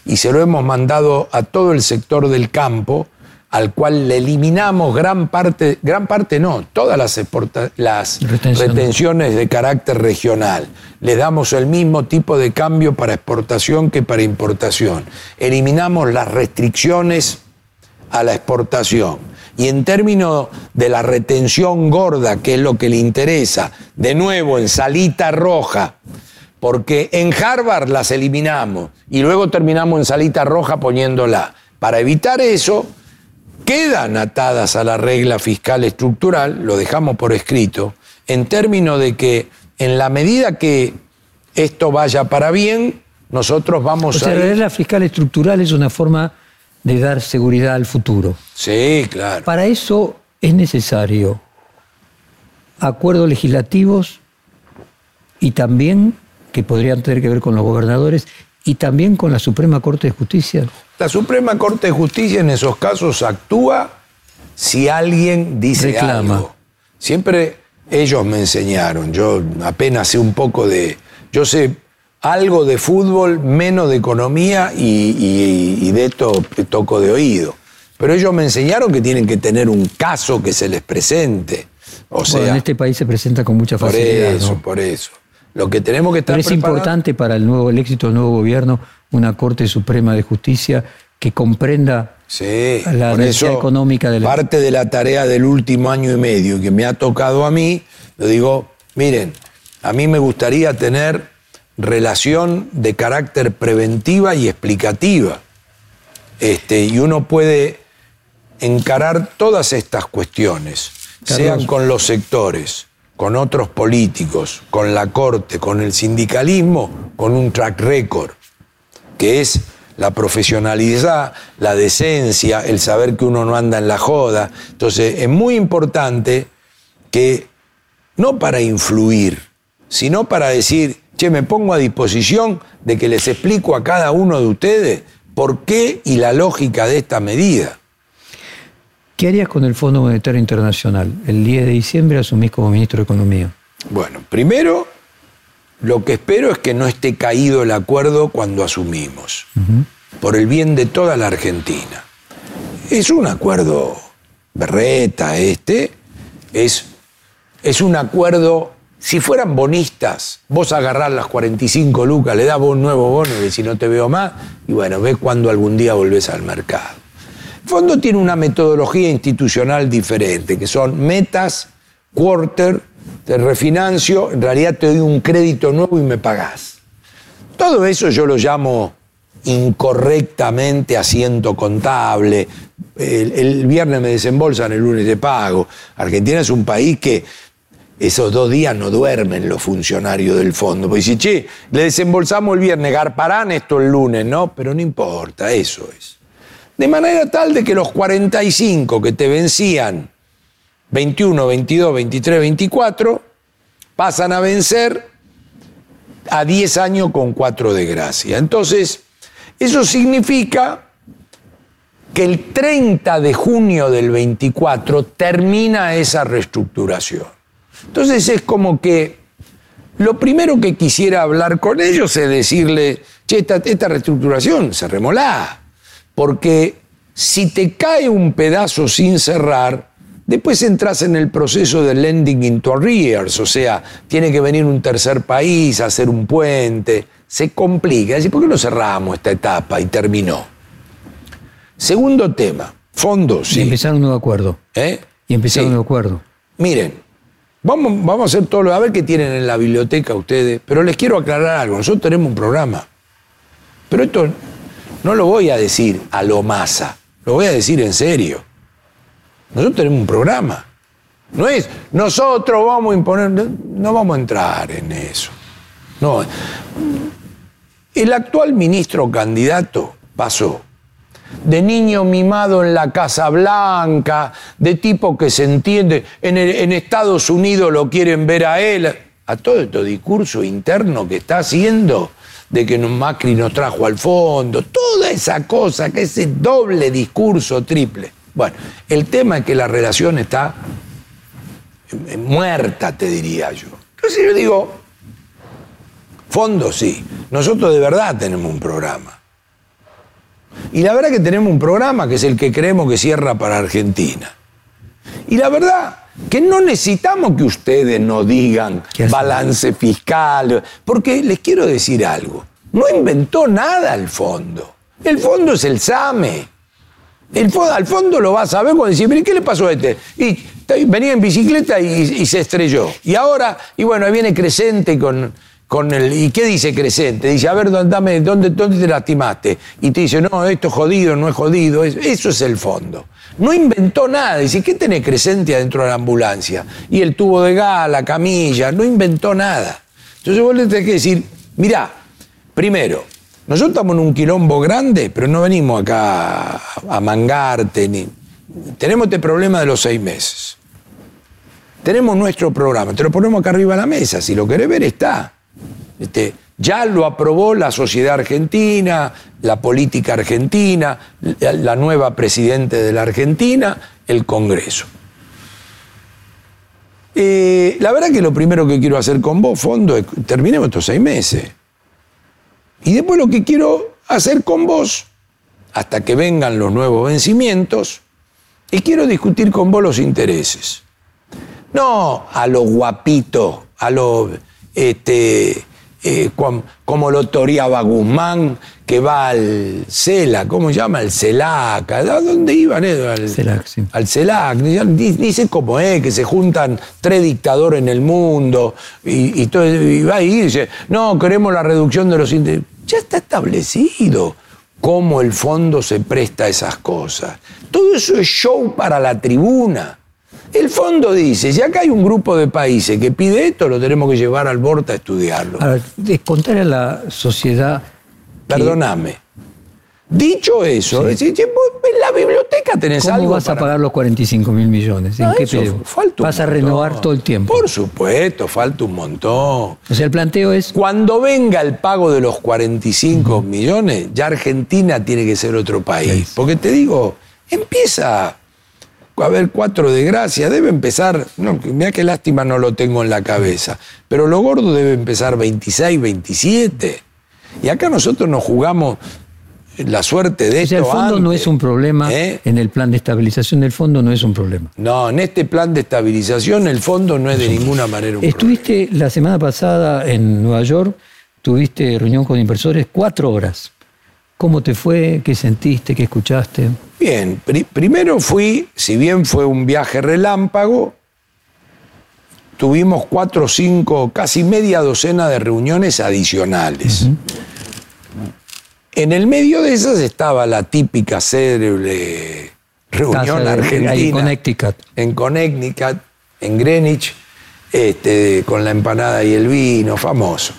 y se lo hemos mandado a todo el sector del campo al cual le eliminamos gran parte, gran parte no, todas las, las retenciones de carácter regional. Le damos el mismo tipo de cambio para exportación que para importación. Eliminamos las restricciones a la exportación. Y en términos de la retención gorda, que es lo que le interesa, de nuevo en salita roja, porque en Harvard las eliminamos y luego terminamos en salita roja poniéndola. Para evitar eso, quedan atadas a la regla fiscal estructural, lo dejamos por escrito, en términos de que en la medida que esto vaya para bien, nosotros vamos o sea, a... La regla fiscal estructural es una forma de dar seguridad al futuro. Sí, claro. Para eso es necesario acuerdos legislativos y también, que podrían tener que ver con los gobernadores, y también con la Suprema Corte de Justicia. La Suprema Corte de Justicia en esos casos actúa si alguien dice Reclama. algo. Siempre ellos me enseñaron, yo apenas sé un poco de, yo sé algo de fútbol, menos de economía y, de esto toco de oído. Pero ellos me enseñaron que tienen que tener un caso que se les presente. O sea, en este país se presenta con mucha facilidad. Por eso, por eso. Lo que tenemos que estar Pero es importante para el nuevo el éxito del nuevo gobierno una Corte Suprema de Justicia que comprenda la necesidad económica de la... Parte de la tarea del último año y medio que me ha tocado a mí, lo digo, miren, a mí me gustaría tener relación de carácter preventiva y explicativa. Este, y uno puede encarar todas estas cuestiones, sean con los sectores, con otros políticos, con la corte, con el sindicalismo, con un track record que es la profesionalidad, la decencia, el saber que uno no anda en la joda. Entonces, es muy importante que, no para influir, sino para decir, che, me pongo a disposición de que les explico a cada uno de ustedes por qué y la lógica de esta medida. ¿Qué harías con el Fondo Monetario Internacional? El 10 de diciembre asumís como ministro de Economía. Bueno, primero lo que espero es que no esté caído el acuerdo cuando asumimos, por el bien de toda la Argentina. Es un acuerdo berreta este, es, es un acuerdo, si fueran bonistas, vos agarrás las 45 lucas, le das un nuevo bono y si no te veo más, y bueno, ves cuando algún día volvés al mercado. El fondo tiene una metodología institucional diferente, que son metas, quarter, te refinancio, en realidad te doy un crédito nuevo y me pagás. Todo eso yo lo llamo incorrectamente asiento contable. El, viernes me desembolsan, el lunes te pago. Argentina es un país que esos dos días no duermen los funcionarios del fondo. Porque si, che, le desembolsamos el viernes, garparán esto el lunes, ¿no? Pero no importa, eso es. De manera tal de que los 45 que te vencían 21, 22, 23, 24, pasan a vencer a 10 años con 4 de gracia. Entonces, eso significa que el 30 de junio del 24 termina esa reestructuración. Entonces es como que lo primero que quisiera hablar con ellos es decirle, che, esta, esta reestructuración se remolá, porque si te cae un pedazo sin cerrar, después entras en el proceso de lending into arrears, o sea, tiene que venir un tercer país a hacer un puente, se complica. Es decir, ¿por qué no cerramos esta etapa y terminó? Segundo tema, fondos. Y empezar un nuevo acuerdo. ¿Eh? Y empezar Sí. un nuevo acuerdo. Miren, vamos, vamos a hacer todo lo. A ver qué tienen en la biblioteca ustedes. Pero les quiero aclarar algo. Nosotros tenemos un programa. Pero esto no lo voy a decir a lo masa. Lo voy a decir en serio. Nosotros tenemos un programa. No es nosotros vamos a imponer. No, vamos a entrar en eso. No. El actual ministro candidato pasó de niño mimado en la Casa Blanca, de tipo que se entiende, en, Estados Unidos lo quieren ver a él, a todo este discurso interno que está haciendo de que Macri nos trajo al fondo, toda esa cosa, que ese doble discurso triple. Bueno, el tema es que la relación está muerta, te diría yo. Entonces yo digo, fondo sí, nosotros de verdad tenemos un programa. Y la verdad que tenemos un programa que es el que creemos que cierra para Argentina. Y la verdad que no necesitamos que ustedes nos digan balance fiscal, porque les quiero decir algo, no inventó nada el fondo. El fondo es el SAME. El al fondo lo vas a ver cuando decís, "Mire, ¿qué le pasó a este? Y venía en bicicleta y, se estrelló. Y ahora, y bueno, ahí viene Crescente con, con el... ¿Y qué dice Crescente? Dice, a ver, dame, ¿dónde, ¿dónde te lastimaste? Y te dice, no, esto es jodido, no es jodido. Es- eso es el fondo. No inventó nada. Dice, ¿qué tenés Crescente adentro de la ambulancia? Y el tubo de gas, la camilla, no inventó nada. Entonces vos le tenés que decir, mirá, primero, nosotros estamos en un quilombo grande, pero no venimos acá a, a mangarte. Tenemos este problema de los seis meses. Tenemos nuestro programa, te lo ponemos acá arriba de la mesa, si lo querés ver está. Este, ya lo aprobó la sociedad argentina, la política argentina, la, nueva presidente de la Argentina, el Congreso. Eh, la verdad que lo primero que quiero hacer con vos, Fondo, es terminemos estos seis meses. Y después lo que quiero hacer con vos, hasta que vengan los nuevos vencimientos, y quiero discutir con vos los intereses. No a lo guapito, a lo este, eh, com- como lo toreaba Guzmán, que va al CELA, ¿cómo se llama? El CELAC. ¿A dónde iban? Al CELAC, sí. Al CELAC. Sé cómo es, que se juntan tres dictadores en el mundo y, y todo, y va ahí y dice, no, queremos la reducción de los intereses. Ya está establecido cómo el fondo se presta a esas cosas. Todo eso es show para la tribuna. El fondo dice, si acá hay un grupo de países que pide esto, lo tenemos que llevar al borde a estudiarlo. Ahora, de contar a la sociedad. Perdóname. Dicho eso, es che, vos en la biblioteca tenés ¿Cómo algo vas a pagar los 45 mil millones? ¿En qué eso, falta ¿Vas a renovar todo el tiempo? Por supuesto, falta un montón. O sea, el planteo es. Cuando venga el pago de los 45 millones, ya Argentina tiene que ser otro país. Sí. Porque te digo, empieza a haber cuatro de gracia, debe empezar, no, mira qué lástima no lo tengo en la cabeza, pero lo gordo debe empezar 26, 27. Y acá nosotros nos jugamos la suerte de O esto. sea, el fondo no es un problema. ¿Eh? En el plan de estabilización del fondo no es un problema. No, en este plan de estabilización el fondo no es de ninguna manera un problema. Estuviste la semana pasada en Nueva York, tuviste reunión con inversores cuatro horas. ¿Cómo te fue? ¿Qué sentiste? ¿Qué escuchaste? Bien, pri- primero fui, si bien fue un viaje relámpago, tuvimos cuatro cinco, casi media docena de reuniones adicionales. En el medio de esas estaba la típica célebre reunión argentina. en Connecticut. En Connecticut, en Greenwich, este, con la empanada y el vino, famoso.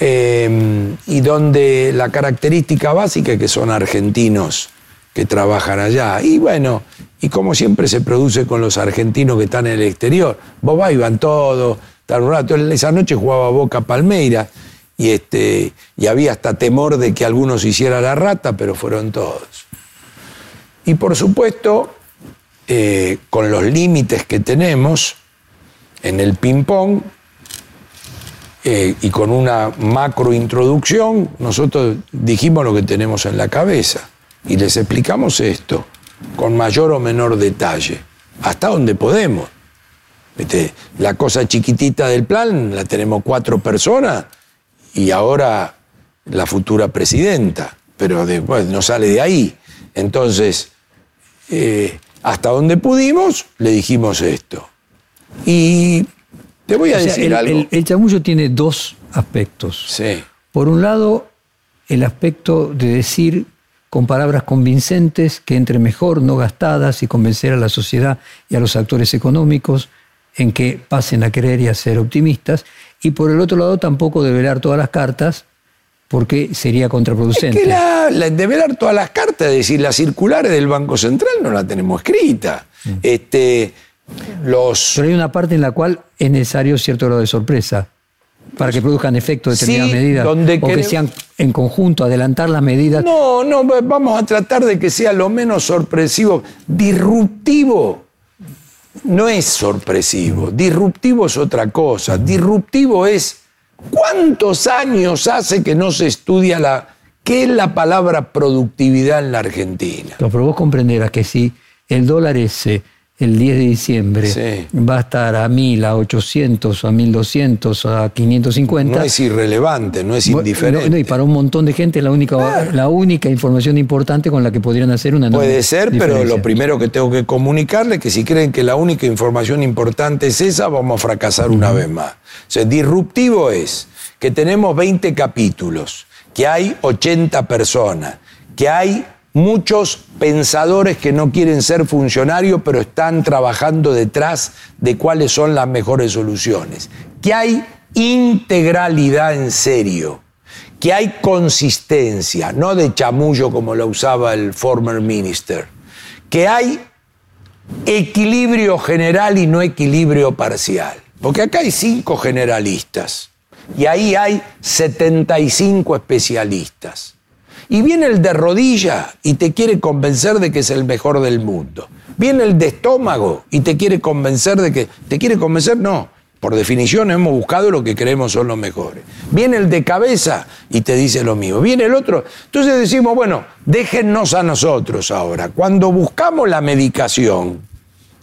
Eh, y donde la característica básica es que son argentinos que trabajan allá. Y bueno, y como siempre se produce con los argentinos que están en el exterior. Vos vas y van todos, tal rato. Esa noche jugaba Boca Palmeira y, este, y había hasta temor de que algunos hiciera la rata, pero fueron todos. Y por supuesto, eh, con los límites que tenemos en el ping-pong eh, y con una macro introducción, nosotros dijimos lo que tenemos en la cabeza y les explicamos esto con mayor o menor detalle, hasta donde podemos. La cosa chiquitita del plan la tenemos cuatro personas y ahora la futura presidenta, pero después no sale de ahí. Entonces, eh, hasta donde pudimos, le dijimos esto. Y te voy a decir el, algo. El, chamullo tiene dos aspectos. Sí. Por un lado, el aspecto de decir con palabras convincentes que entre mejor, no gastadas, y convencer a la sociedad y a los actores económicos en que pasen a creer y a ser optimistas. Y por el otro lado, tampoco develar todas las cartas, porque sería contraproducente. Es que la, develar todas las cartas, es decir, las circulares del Banco Central no la tenemos escrita. Mm. Este, los... Pero hay una parte en la cual es necesario cierto grado de sorpresa para que produzcan efecto determinadas medidas o que sean en conjunto adelantar las medidas. No, no, vamos a tratar de que sea lo menos sorpresivo, disruptivo. No es sorpresivo, disruptivo es otra cosa. Disruptivo es cuántos años hace que no se estudia la qué es la palabra productividad en la Argentina. Pero vos comprenderás que si el dólar ese el 10 de diciembre va a estar a 1000, a 800, a 1200, a 550. No es irrelevante, no es indiferente. y para un montón de gente la única, la única información importante con la que podrían hacer una Puede ser, pero lo primero que tengo que comunicarle es que si creen que la única información importante es esa, vamos a fracasar una vez más. O sea, disruptivo es que tenemos 20 capítulos, que hay 80 personas, que hay muchos pensadores que no quieren ser funcionarios, pero están trabajando detrás de cuáles son las mejores soluciones. Que hay integralidad en serio, que hay consistencia, no de chamullo como lo usaba el former minister, que hay equilibrio general y no equilibrio parcial. Porque acá hay cinco generalistas y ahí hay 75 especialistas. Y viene el de rodilla y te quiere convencer de que es el mejor del mundo. Viene el de estómago y te quiere convencer de que... ¿Te quiere convencer? No. Por definición hemos buscado lo que creemos son los mejores. Viene el de cabeza y te dice lo mismo. Viene el otro. Entonces decimos, bueno, déjennos a nosotros ahora. Cuando buscamos la medicación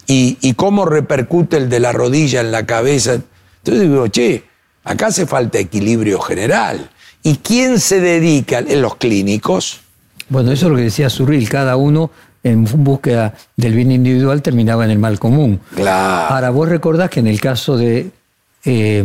y, y cómo repercute el de la rodilla en la cabeza, entonces digo, che, acá hace falta equilibrio general. ¿Y quién se dedica en los clínicos? Bueno, eso es lo que decía Surril, cada uno en búsqueda del bien individual terminaba en el mal común. Claro. Ahora, vos recordás que en el caso de eh,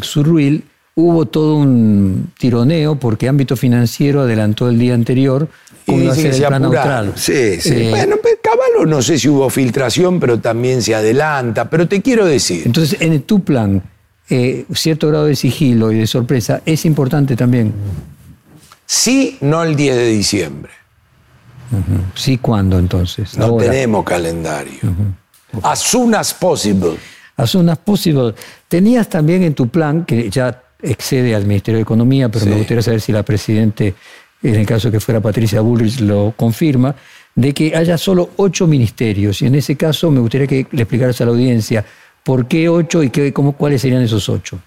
Surruil hubo todo un tironeo porque ámbito financiero adelantó el día anterior cómo iba a ser el plan neutral. Sí, sí. Eh, bueno, pues, Caballo no sé si hubo filtración, pero también se adelanta. Pero te quiero decir. Entonces, en tu plan, eh, cierto grado de sigilo y de sorpresa es importante también. Sí, no el 10 de diciembre. Sí, ¿cuándo entonces? No tenemos calendario. As soon as possible. As soon as possible. Tenías también en tu plan, que ya excede al Ministerio de Economía, pero me gustaría saber si la Presidente, en el caso que fuera Patricia Bullrich, lo confirma, de que haya solo ocho ministerios. Y en ese caso me gustaría que le explicaras a la audiencia ¿Por qué ocho y qué, cómo, cuáles serían esos ocho?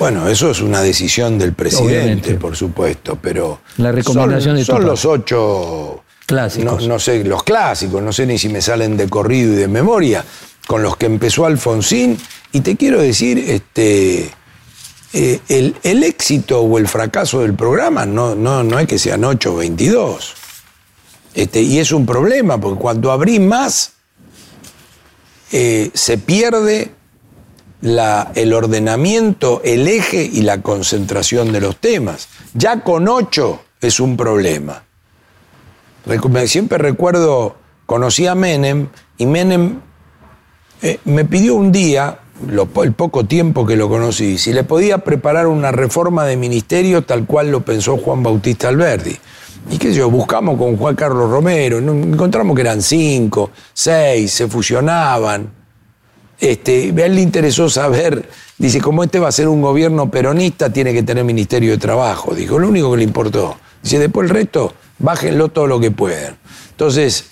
Bueno, eso es una decisión del presidente, por supuesto, pero la recomendación son, son los ocho clásicos. No, sé, los clásicos, no sé ni si me salen de corrido y de memoria, con los que empezó Alfonsín. Y te quiero decir, este, eh, el, éxito o el fracaso del programa no, no, no es que sean ocho o veintidós. Este, y es un problema, porque cuando abrís más, eh, se pierde el ordenamiento, el eje y la concentración de los temas. Ya con ocho es un problema. Siempre recuerdo, conocí a Menem y Menem eh, me pidió un día, el poco tiempo que lo conocí, si le podía preparar una reforma de ministerio tal cual lo pensó Juan Bautista Alberdi. Y qué sé yo, buscamos con Juan Carlos Romero, encontramos que eran cinco, seis, se fusionaban. Este, a él le interesó saber, dice, como este va a ser un gobierno peronista, tiene que tener Ministerio de Trabajo. Dijo, lo único que le importó. Dice, después el resto, bájenlo todo lo que puedan. Entonces,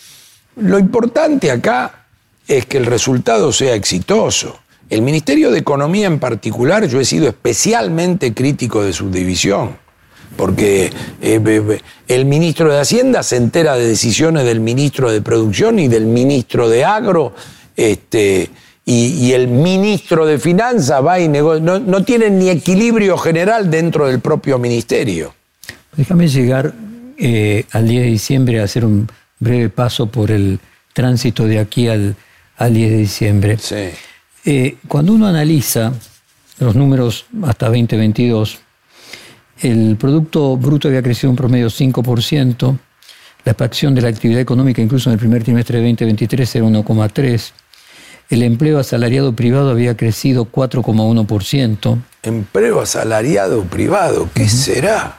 lo importante acá es que el resultado sea exitoso. El Ministerio de Economía en particular, yo he sido especialmente crítico de su división, porque eh, el ministro de Hacienda se entera de decisiones del ministro de Producción y del ministro de Agro, este, y, el ministro de Finanzas va y negocia. No, no tienen ni equilibrio general dentro del propio ministerio. Déjame llegar eh, al 10 de diciembre a hacer un breve paso por el tránsito de aquí al, al 10 de diciembre. Sí. Eh, cuando uno analiza los números hasta 2022, el Producto Bruto había crecido un promedio 5%, la expansión de la actividad económica incluso en el primer trimestre de 2023 era 1,3%, el empleo asalariado privado había crecido 4,1%. Empleo asalariado privado, ¿qué será?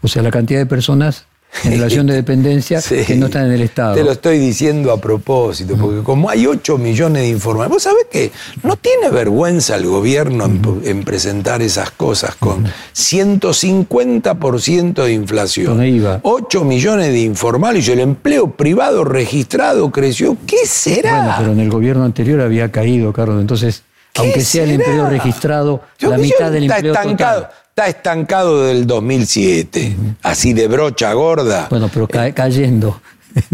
O sea, la cantidad de personas en relación de dependencia que no están en el Estado. Te lo estoy diciendo a propósito, porque como hay 8 millones de informaciones, vos sabés que no tiene vergüenza el gobierno en, presentar esas cosas con 150% de inflación. 8 millones de informales y el empleo privado registrado creció. ¿Qué será? Bueno, pero en el gobierno anterior había caído, Carlos. Entonces, aunque sea el empleo registrado, la mitad del empleo estancado está estancado del 2007, así de brocha gorda. Bueno, pero cayendo.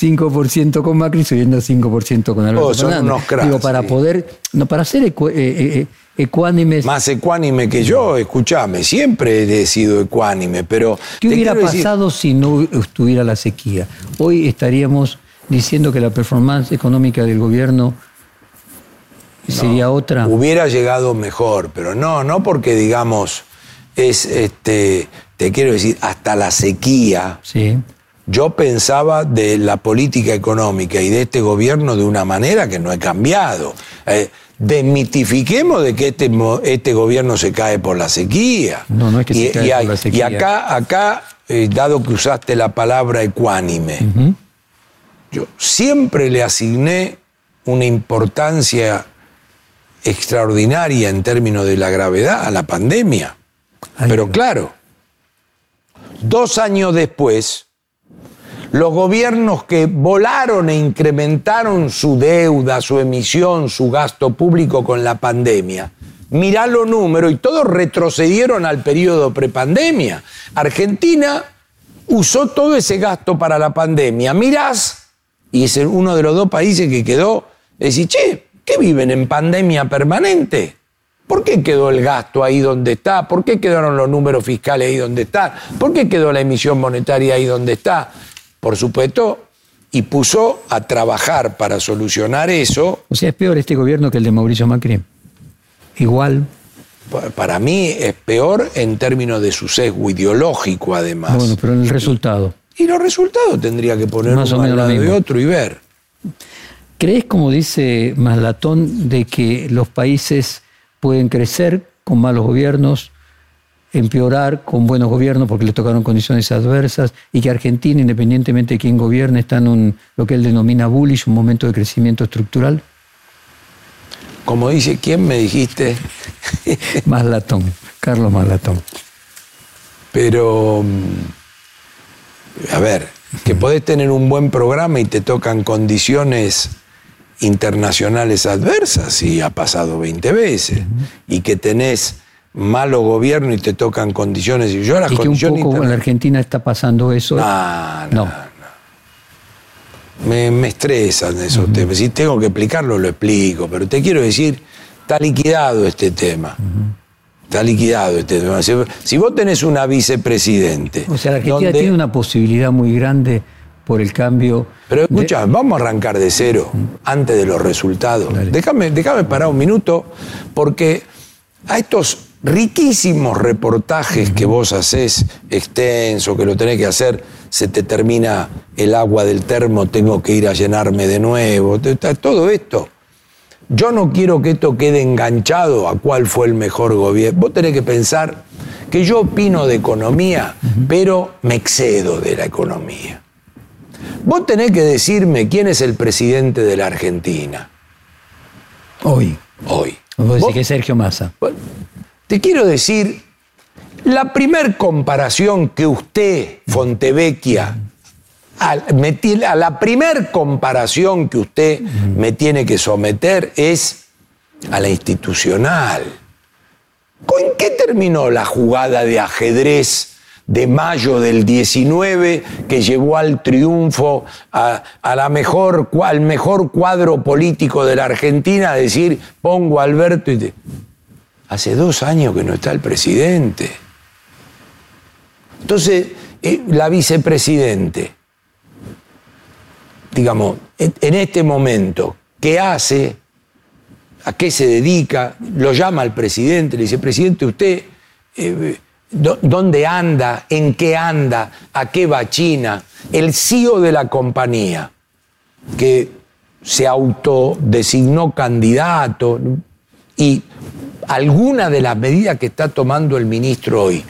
5% con Macri subiendo 5% con Alberto oh, son unos cracks, Digo, para poder, no, para ser eh, eh, eh, ecuánimes. Más ecuánime que yo, escúchame, siempre he sido ecuánime, pero... ¿Qué hubiera pasado si no estuviera la sequía? Hoy estaríamos diciendo que la performance económica del gobierno sería otra. Hubiera llegado mejor, pero no, no porque digamos es, este, te quiero decir, hasta la sequía. Sí. Yo pensaba de la política económica y de este gobierno de una manera que no he cambiado. Eh, desmitifiquemos de que este, este gobierno se cae por la sequía. No, no es que se cae por la sequía. Y acá, acá eh, dado que usaste la palabra ecuánime, yo siempre le asigné una importancia extraordinaria en términos de la gravedad a la pandemia. Pero claro, dos años después, los gobiernos que volaron e incrementaron su deuda, su emisión, su gasto público con la pandemia, mirá los números y todos retrocedieron al periodo prepandemia. Argentina usó todo ese gasto para la pandemia. Mirás, y es uno de los dos países que quedó, decís, che, ¿qué viven en pandemia permanente? ¿Por qué quedó el gasto ahí donde está? ¿Por qué quedaron los números fiscales ahí donde están? ¿Por qué quedó la emisión monetaria ahí donde está? Por supuesto, y puso a trabajar para solucionar eso. O sea, es peor este gobierno que el de Mauricio Macri. Igual. Para mí es peor en términos de su sesgo ideológico, además. Bueno, pero en el resultado. Y, los resultados tendría que poner uno al lado de otro y ver. ¿Crees, como dice Maslatón, de que los países pueden crecer con malos gobiernos, empeorar con buenos gobiernos porque le tocaron condiciones adversas y que Argentina, independientemente de quién gobierne, está en un, lo que él denomina bullish, un momento de crecimiento estructural? Como dice, ¿quién me dijiste? Maslatón, Carlos Maslatón. Pero, mm, a ver, que podés tener un buen programa y te tocan condiciones internacionales adversas, y ha pasado 20 veces, y que tenés malo gobierno y te tocan condiciones. Y yo las ¿Y que un poco en la Argentina está pasando eso. No, no. Me, me, estresan esos temas. Si tengo que explicarlo, lo explico. Pero te quiero decir, está liquidado este tema. Está liquidado este tema. Si, vos tenés una vicepresidente. O sea, la Argentina tiene una posibilidad muy grande por el cambio. Pero escucha, vamos a arrancar de cero antes de los resultados. Déjame, déjame parar un minuto, porque a estos riquísimos reportajes que vos haces, extenso, que lo tenés que hacer, se te termina el agua del termo, tengo que ir a llenarme de nuevo, todo esto. Yo no quiero que esto quede enganchado a cuál fue el mejor gobierno. Vos tenés que pensar que yo opino de economía, pero me excedo de la economía. Vos tenés que decirme quién es el presidente de la Argentina. Hoy. Hoy. Vos decís que es Sergio Massa. te quiero decir, La primer comparación que usted, Fontevecchia, a, a la primer comparación que usted me tiene que someter es a la institucional. ¿Con qué terminó la jugada de ajedrez de mayo del 19 que llevó al triunfo a, la mejor, al mejor cuadro político de la Argentina? Decir, pongo a Alberto y... Hace dos años que no está el presidente. Entonces, eh, la vicepresidente, digamos, en este momento, ¿qué hace? ¿A qué se dedica? Lo llama al presidente, le dice, presidente, usted, eh, ¿dónde anda? ¿En qué anda? ¿A qué va China? El CEO de la compañía, que se autodesignó candidato y alguna de las medidas que está tomando el ministro hoy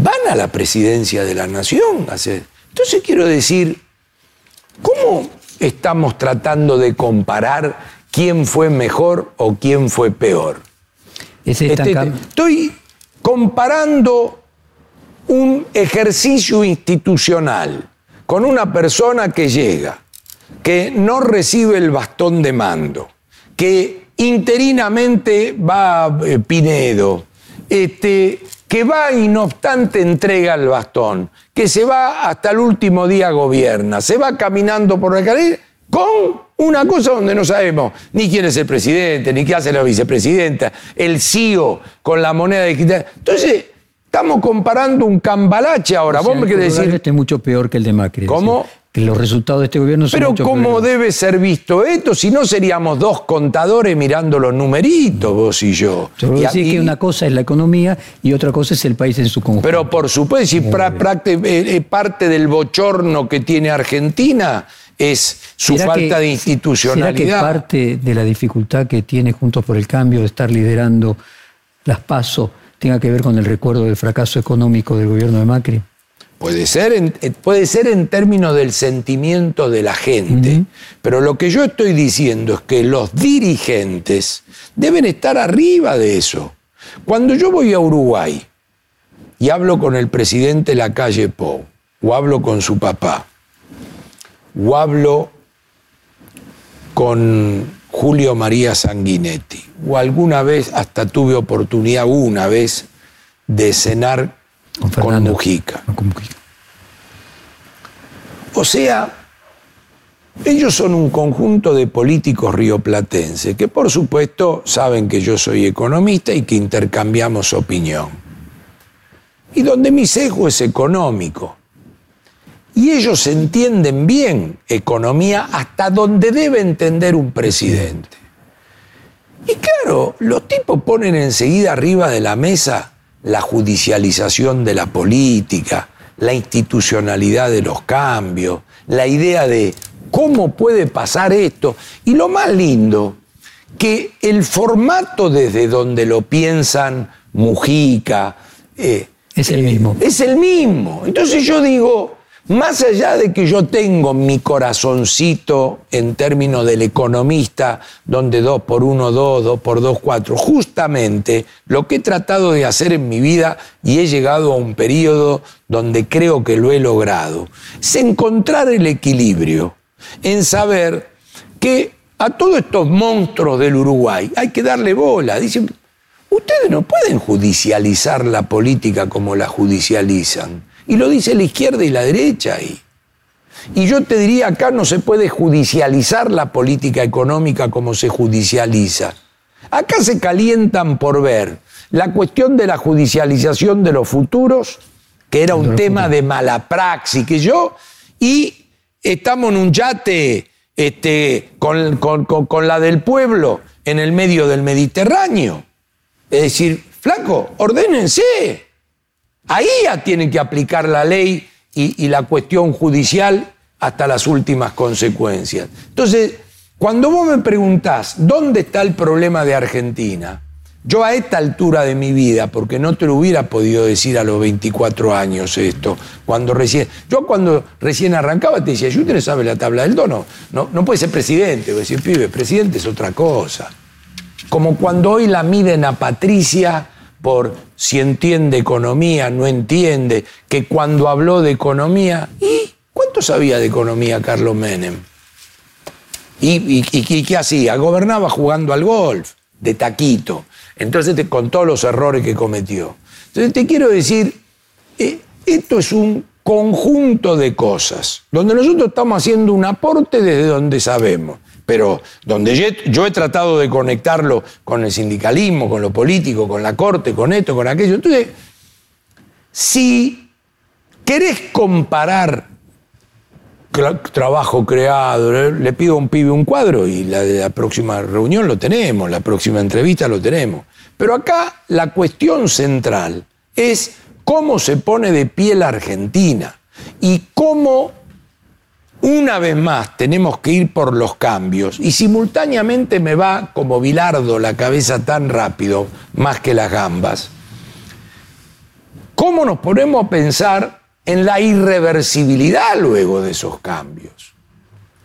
van a la presidencia de la nación. Entonces quiero decir, ¿cómo estamos tratando de comparar quién fue mejor o quién fue peor? Este, estoy comparando un ejercicio institucional con una persona que llega, que no recibe el bastón de mando, que interinamente va eh, Pinedo, este, que va y no obstante entrega el bastón, que se va hasta el último día gobierna, se va caminando por la calle con una cosa donde no sabemos ni quién es el presidente, ni qué hace la vicepresidenta, el CEO con la moneda digital. Entonces, estamos comparando un cambalache ahora. Vos me querés decir. Este es mucho peor que el de Macri. ¿Cómo? que los resultados de este gobierno son Pero ¿cómo debe ser visto esto? Si no seríamos dos contadores mirando los numeritos, vos y yo. Yo y decir que una cosa es la economía y otra cosa es el país en su conjunto. Pero por supuesto, si eh, eh, parte del bochorno que tiene Argentina es su falta de institucionalidad. ¿Será que parte de la dificultad que tiene Juntos por el Cambio de estar liderando las pasos tenga que ver con el recuerdo del fracaso económico del gobierno de Macri? Puede ser, en, eh, puede ser en términos del sentimiento de la gente, pero lo que yo estoy diciendo es que los dirigentes deben estar arriba de eso. Cuando yo voy a Uruguay y hablo con el presidente de la calle Pou, o hablo con su papá, o hablo con Julio María Sanguinetti, o alguna vez hasta tuve oportunidad una vez de cenar con, Mujica. O sea, ellos son un conjunto de políticos rioplatenses que por supuesto saben que yo soy economista y que intercambiamos opinión. Y donde mi sesgo es económico. Y ellos entienden bien economía hasta donde debe entender un presidente. Y claro, los tipos ponen enseguida arriba de la mesa la judicialización de la política, la institucionalidad de los cambios, la idea de cómo puede pasar esto. Y lo más lindo, que el formato desde donde lo piensan Mujica, eh, es el mismo. Es el mismo. Entonces yo digo, más allá de que yo tengo mi corazoncito en términos del economista, donde dos por uno, dos, dos por dos, cuatro, justamente lo que he tratado de hacer en mi vida y he llegado a un periodo donde creo que lo he logrado, es encontrar el equilibrio en saber que a todos estos monstruos del Uruguay hay que darle bola. Dicen, ustedes no pueden judicializar la política como la judicializan. Y lo dice la izquierda y la derecha ahí. Y yo te diría, acá no se puede judicializar la política económica como se judicializa. Acá se calientan por ver la cuestión de la judicialización de los futuros, que era un tema de mala praxis, que yo, y estamos en un yate este, con, con la del pueblo en el medio del Mediterráneo. Es decir, flaco, ordénense. Ahí ya tienen que aplicar la ley y, la cuestión judicial hasta las últimas consecuencias. Entonces, cuando vos me preguntás dónde está el problema de Argentina, yo a esta altura de mi vida, porque no te lo hubiera podido decir a los 24 años esto, cuando recién, yo cuando recién arrancaba te decía, ¿y usted no sabe la tabla del dono? No, no puede ser presidente, voy a decir, pibe, presidente es otra cosa. Como cuando hoy la miden a Patricia por si entiende economía, no entiende, que cuando habló de economía, ¿y cuánto sabía de economía Carlos Menem? ¿Y, qué hacía? Gobernaba jugando al golf, de taquito. Entonces, te, con todos los errores que cometió. Entonces, te quiero decir, eh, esto es un conjunto de cosas, donde nosotros estamos haciendo un aporte desde donde sabemos, pero donde yo he tratado de conectarlo con el sindicalismo, con lo político, con la corte, con esto, con aquello. Entonces, si querés comparar trabajo creado, le pido a un pibe un cuadro y la, la próxima reunión lo tenemos, la próxima entrevista lo tenemos. Pero acá la cuestión central es cómo se pone de pie la Argentina y cómo una vez más tenemos que ir por los cambios y simultáneamente me va como bilardo la cabeza tan rápido, más que las gambas. ¿Cómo nos ponemos a pensar en la irreversibilidad luego de esos cambios?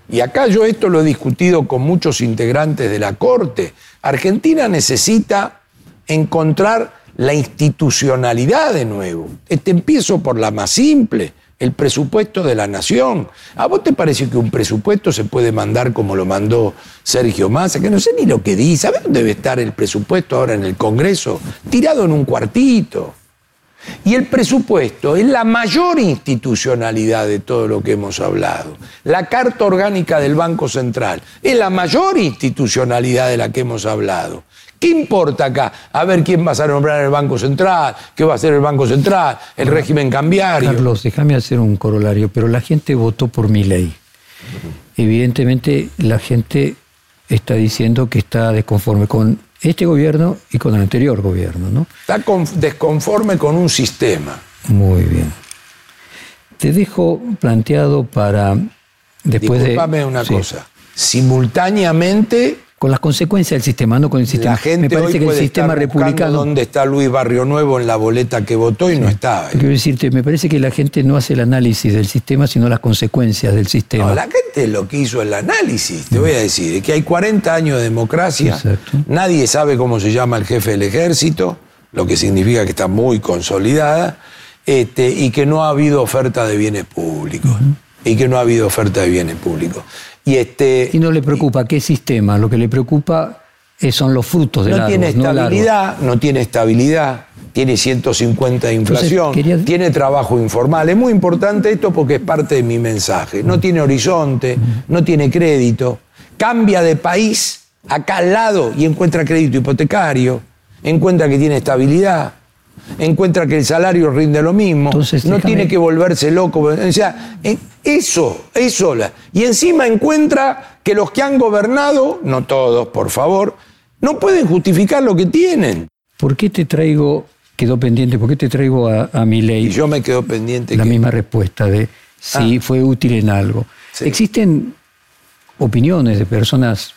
Y acá yo esto lo he discutido con muchos integrantes de la Corte. Argentina necesita encontrar la institucionalidad de nuevo. Este empiezo por la más simple, el presupuesto de la nación. ¿A vos te parece que un presupuesto se puede mandar como lo mandó Sergio Massa? Que no sé ni lo que dice. ¿Sabes dónde debe estar el presupuesto ahora en el Congreso? Tirado en un cuartito. Y el presupuesto es la mayor institucionalidad de todo lo que hemos hablado. La Carta Orgánica del Banco Central es la mayor institucionalidad de la que hemos hablado. ¿Qué importa acá? A ver quién va a nombrar el Banco Central, qué va a hacer el Banco Central, el régimen cambiario. Carlos, déjame hacer un corolario, pero la gente votó por mi ley. Evidentemente la gente está diciendo que está desconforme con este gobierno y con el anterior gobierno, ¿no? Está desconforme con un sistema. Muy bien. Te dejo planteado para después Disculpame una cosa. Simultáneamente con las consecuencias del sistema, no con el sistema. La gente Me parece que el sistema republicano. ¿Dónde está Luis Barrio Nuevo en la boleta que votó y no estaba? Quiero decirte, me parece que la gente no hace el análisis del sistema, sino las consecuencias del sistema. No, la gente lo que hizo el análisis, te voy a decir, es que hay 40 años de democracia, nadie sabe cómo se llama el jefe del ejército, lo que significa que está muy consolidada, este, y que no ha habido oferta de bienes públicos. Y que no ha habido oferta de bienes públicos. Y, este, y no le preocupa qué sistema, lo que le preocupa son los frutos de no tiene estabilidad, no, tiene estabilidad, tiene 150 de inflación, tiene trabajo informal. Es muy importante esto porque es parte de mi mensaje. No tiene horizonte, no tiene crédito, cambia de país acá al lado y encuentra crédito hipotecario, encuentra que tiene estabilidad encuentra que el salario rinde lo mismo, no tiene que volverse loco. O sea, eso, eso. Y encima encuentra que los que han gobernado, no todos, por favor, no pueden justificar lo que tienen. ¿Por qué te traigo, quedó pendiente, por qué te traigo a, mi ley? Y yo me quedo pendiente. La misma respuesta de si ah. fue útil en algo. Existen opiniones de personas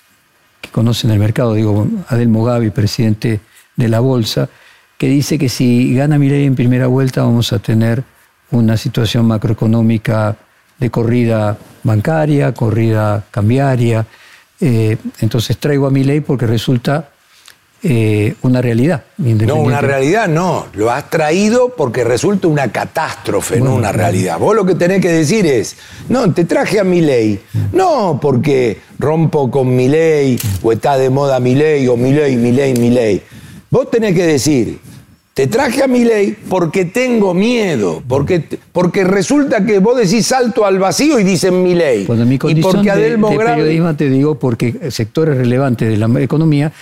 que conocen el mercado, digo, Adel Mogavi, presidente de la Bolsa, que dice que si gana Milei en primera vuelta vamos a tener una situación macroeconómica de corrida bancaria, corrida cambiaria. Eh, entonces traigo a Milei porque resulta eh, una realidad. No, una realidad no. Lo has traído porque resulta una catástrofe, no una realidad. Vos lo que tenés que decir es, no, te traje a Milei. No porque rompo con Milei o está de moda Milei o Milei, Milei, Milei. Vos tenés que decir, te traje a mi ley porque tengo miedo, porque, porque resulta que vos decís salto al vacío y dicen mi ley. Cuando mi condición y porque de, periodismo te digo porque sectores relevantes de la economía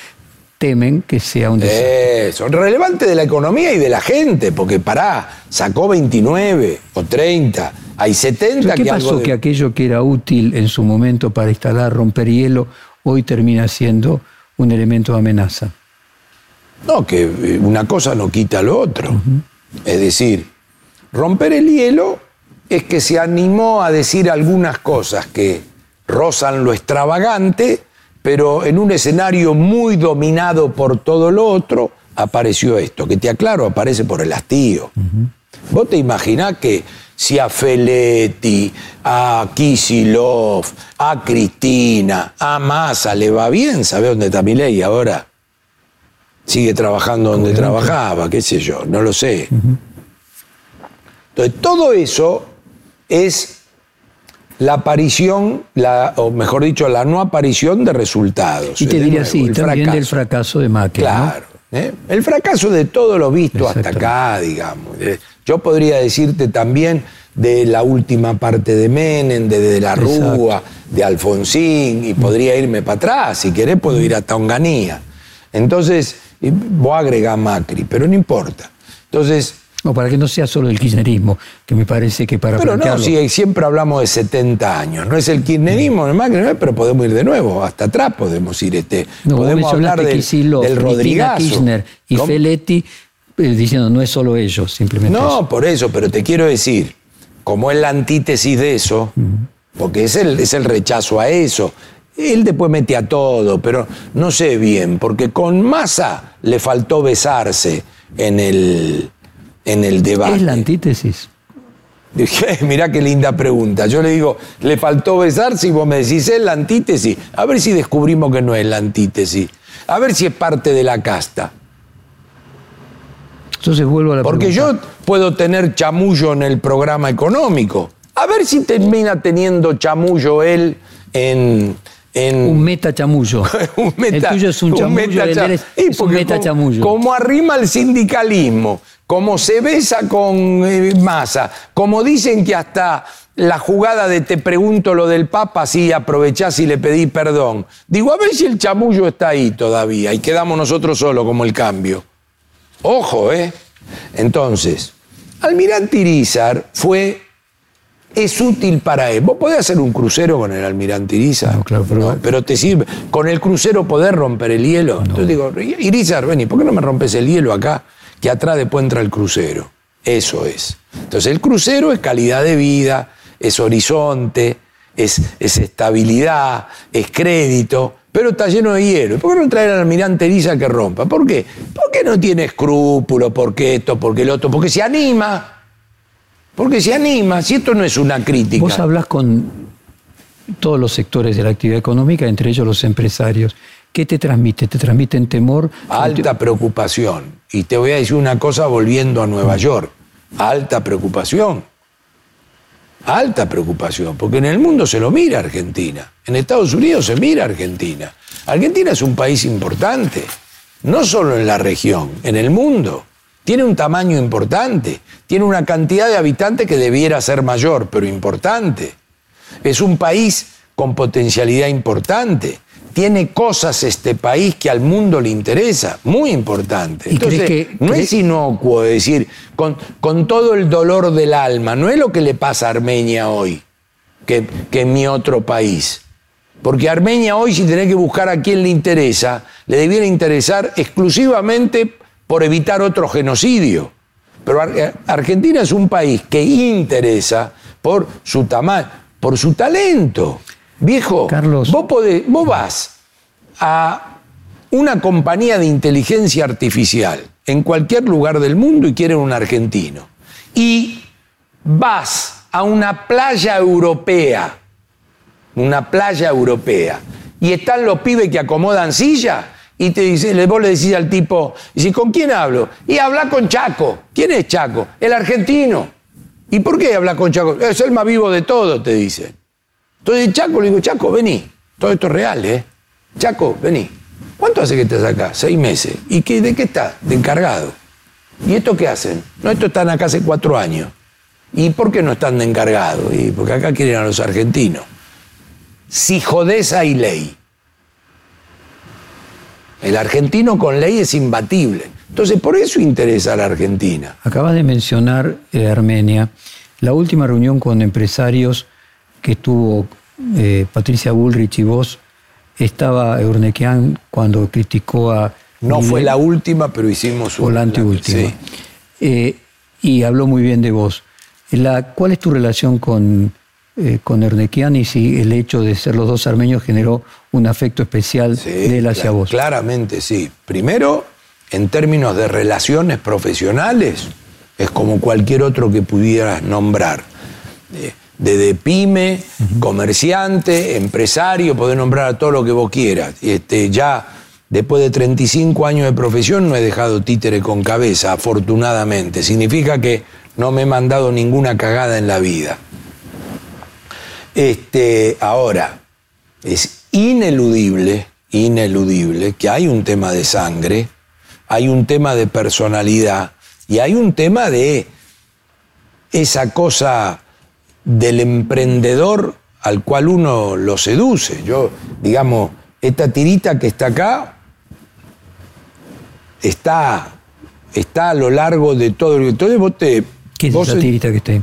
temen que sea un desastre. Eso, relevante de la economía y de la gente, porque pará, sacó 29 o 30, hay 70 ¿Qué pasó que aquello que era útil en su momento para instalar, romper hielo, hoy termina siendo un elemento de amenaza? No, que eh, una cosa no quita lo otro. Es decir, romper el hielo es que se animó a decir algunas cosas que rozan lo extravagante, pero en un escenario muy dominado por todo lo otro, apareció esto, que te aclaro, aparece por el hastío. Vos te imaginás que si a Feletti, a Kisilov, a Cristina, a Massa le va bien, ¿sabés dónde está mi ley ahora? Sigue trabajando donde trabajaba, qué sé yo, no lo sé. Entonces, todo eso es la aparición, la, o mejor dicho, la no aparición de resultados. Y te diría así, también del fracaso de Macri. Claro. ¿eh? El fracaso de todo lo visto hasta acá, digamos. Eh, yo podría decirte también de la última parte de Menem, de, de la Rúa, de Alfonsín, y podría irme para atrás, si querés puedo ir hasta Onganía. Entonces, voy a agregar Macri, pero no importa. Entonces, no, para que no sea solo el kirchnerismo, que me parece que para Pero no, siempre hablamos de 70 años. No es el kirchnerismo, no pero podemos ir de nuevo, hasta atrás podemos ir. Este, no, podemos hablar del, del Rodrigazo. Kirchner y Feletti eh, diciendo no es solo ellos, simplemente No, por eso, pero te quiero decir, como es la antítesis de eso, porque es el, es el rechazo a eso, él después mete a todo, pero no sé bien, porque con Massa le faltó besarse en el, en el debate. Es la antítesis. Dije, mirá qué linda pregunta. Yo le digo, le faltó besarse y vos me decís, es la antítesis. A ver si descubrimos que no es la antítesis. A ver si es parte de la casta. Entonces vuelvo a la Porque yo puedo tener chamullo en el programa económico. A ver si termina teniendo chamullo él en, un meta chamullo. un meta, el tuyo es un chamullo, es un meta chamullo. Como arrima el sindicalismo, como se besa con eh, masa, como dicen que hasta la jugada de te pregunto lo del Papa, sí, aprovechás y le pedí perdón. Digo, a ver si el chamullo está ahí todavía y quedamos nosotros solos como el cambio. Ojo, ¿eh? Entonces, Almirante Irizar fue es útil para él. Vos podés hacer un crucero con el almirante Irizar. No, claro, pero... pero te sirve. Con el crucero podés romper el hielo. Entonces digo, Irizar, vení, ¿por qué no me rompes el hielo acá? Que atrás después entra el crucero. Eso es. Entonces el crucero es calidad de vida, es horizonte, es, es estabilidad, es crédito, pero está lleno de hielo. ¿Por qué no traer al almirante Irizar que rompa? ¿Por qué? Porque no tiene escrúpulos, porque esto, porque el otro, porque se anima. Porque se anima, si esto no es una crítica. Vos hablas con todos los sectores de la actividad económica, entre ellos los empresarios. ¿Qué te transmite? ¿Te transmiten temor? Alta preocupación. Y te voy a decir una cosa volviendo a Nueva York. Alta preocupación. Alta preocupación, porque en el mundo se lo mira Argentina. En Estados Unidos se mira Argentina. Argentina es un país importante, no solo en la región, en el mundo. Tiene un tamaño importante, tiene una cantidad de habitantes que debiera ser mayor, pero importante. Es un país con potencialidad importante. Tiene cosas este país que al mundo le interesa, muy importante. Entonces, no es inocuo decir, con, con, todo el dolor del alma, no es lo que le pasa a Armenia hoy, que, que en mi otro país. Porque Armenia hoy, si tenés que buscar a quién le interesa, le debiera interesar exclusivamente por evitar otro genocidio. Pero Argentina es un país que interesa por su tamaño, por su talento. Viejo, Carlos. Vos, vos vas a una compañía de inteligencia artificial en cualquier lugar del mundo y quieren un argentino. Y vas a una playa europea, una playa europea, y están los pibes que acomodan sillas y te dice, vos le decís al tipo, y ¿con quién hablo? Y habla con Chaco. ¿Quién es Chaco? El argentino. ¿Y por qué habla con Chaco? Es el más vivo de todos, te dice. Entonces Chaco le digo, Chaco, vení. Todo esto es real, ¿eh? Chaco, vení. ¿Cuánto hace que estás acá? Seis meses. ¿Y qué, de qué estás? De encargado. ¿Y esto qué hacen? No, estos están acá hace cuatro años. ¿Y por qué no están de encargado? Y porque acá quieren a los argentinos. Si jodés hay ley. El argentino con ley es imbatible. Entonces, por eso interesa a la Argentina. Acabas de mencionar eh, Armenia. La última reunión con empresarios que tuvo eh, Patricia Bullrich y vos, estaba Eurnequian cuando criticó a... No fue la última, pero hicimos una. O la anteúltima. Eh, y habló muy bien de vos. La, ¿Cuál es tu relación con eh, con Ernequian y si el hecho de ser los dos armenios generó un afecto especial de él hacia vos. Claramente sí. Primero, en términos de relaciones profesionales, es como cualquier otro que pudieras nombrar. Desde pyme, comerciante, empresario, podés nombrar a todo lo que vos quieras. Este, ya después de 35 años de profesión no he dejado títere con cabeza, afortunadamente. Significa que no me he mandado ninguna cagada en la vida. Este, ahora, es ineludible, ineludible que hay un tema de sangre, hay un tema de personalidad y hay un tema de esa cosa del emprendedor al cual uno lo seduce. Yo, digamos, esta tirita que está acá está, está a lo largo de todo. Entonces vos te... ¿Qué es esa tirita que está ahí?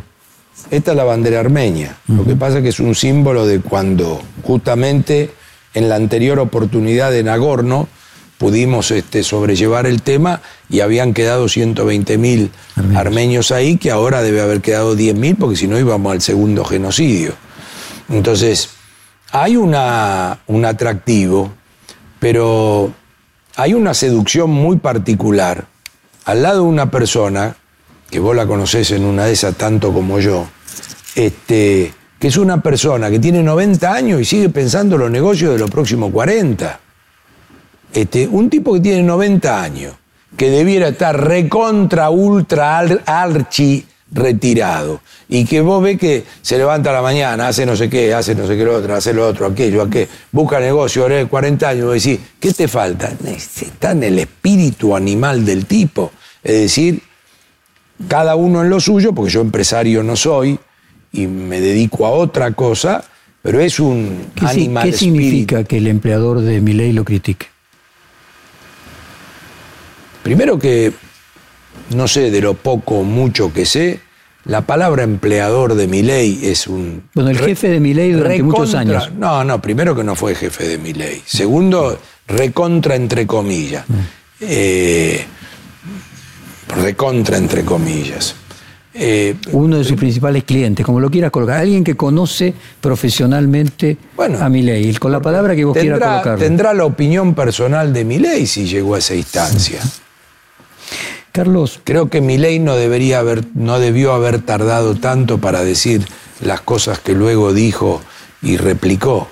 Esta es la bandera armenia. Lo que pasa es que es un símbolo de cuando justamente en la anterior oportunidad de Nagorno pudimos este, sobrellevar el tema y habían quedado 120 mil armenios. ahí, que ahora debe haber quedado 10 mil, porque si no íbamos al segundo genocidio. Entonces, hay una, un atractivo, pero hay una seducción muy particular al lado de una persona, que vos la conocés en una de esas tanto como yo, este, que es una persona que tiene 90 años y sigue pensando los negocios de los próximos 40. Este, un tipo que tiene 90 años, que debiera estar recontra, ultra, archi retirado, y que vos ves que se levanta a la mañana, hace no sé qué, hace no sé qué lo otro, hace lo otro, aquello, aquello, busca negocio, ahora 40 años, vos decís, ¿qué te falta? Está en el espíritu animal del tipo. Es decir, cada uno en lo suyo, porque yo empresario no soy y me dedico a otra cosa, pero es un ¿Qué, animal ¿Qué significa que el empleador de mi ley lo critique? Primero que, no sé, de lo poco o mucho que sé, la palabra empleador de mi ley es un... Bueno, el jefe de mi ley durante muchos años. No, no, primero que no fue jefe de mi ley. Segundo, recontra entre comillas. Mm. Eh, recontra entre comillas. Eh, Uno de sus principales clientes, como lo quieras colocar, alguien que conoce profesionalmente a mi ley, con la palabra que vos quieras colocar. Tendrá la opinión personal de mi ley si llegó a esa instancia. Carlos. Creo que mi ley no, debería haber, no debió haber tardado tanto para decir las cosas que luego dijo y replicó.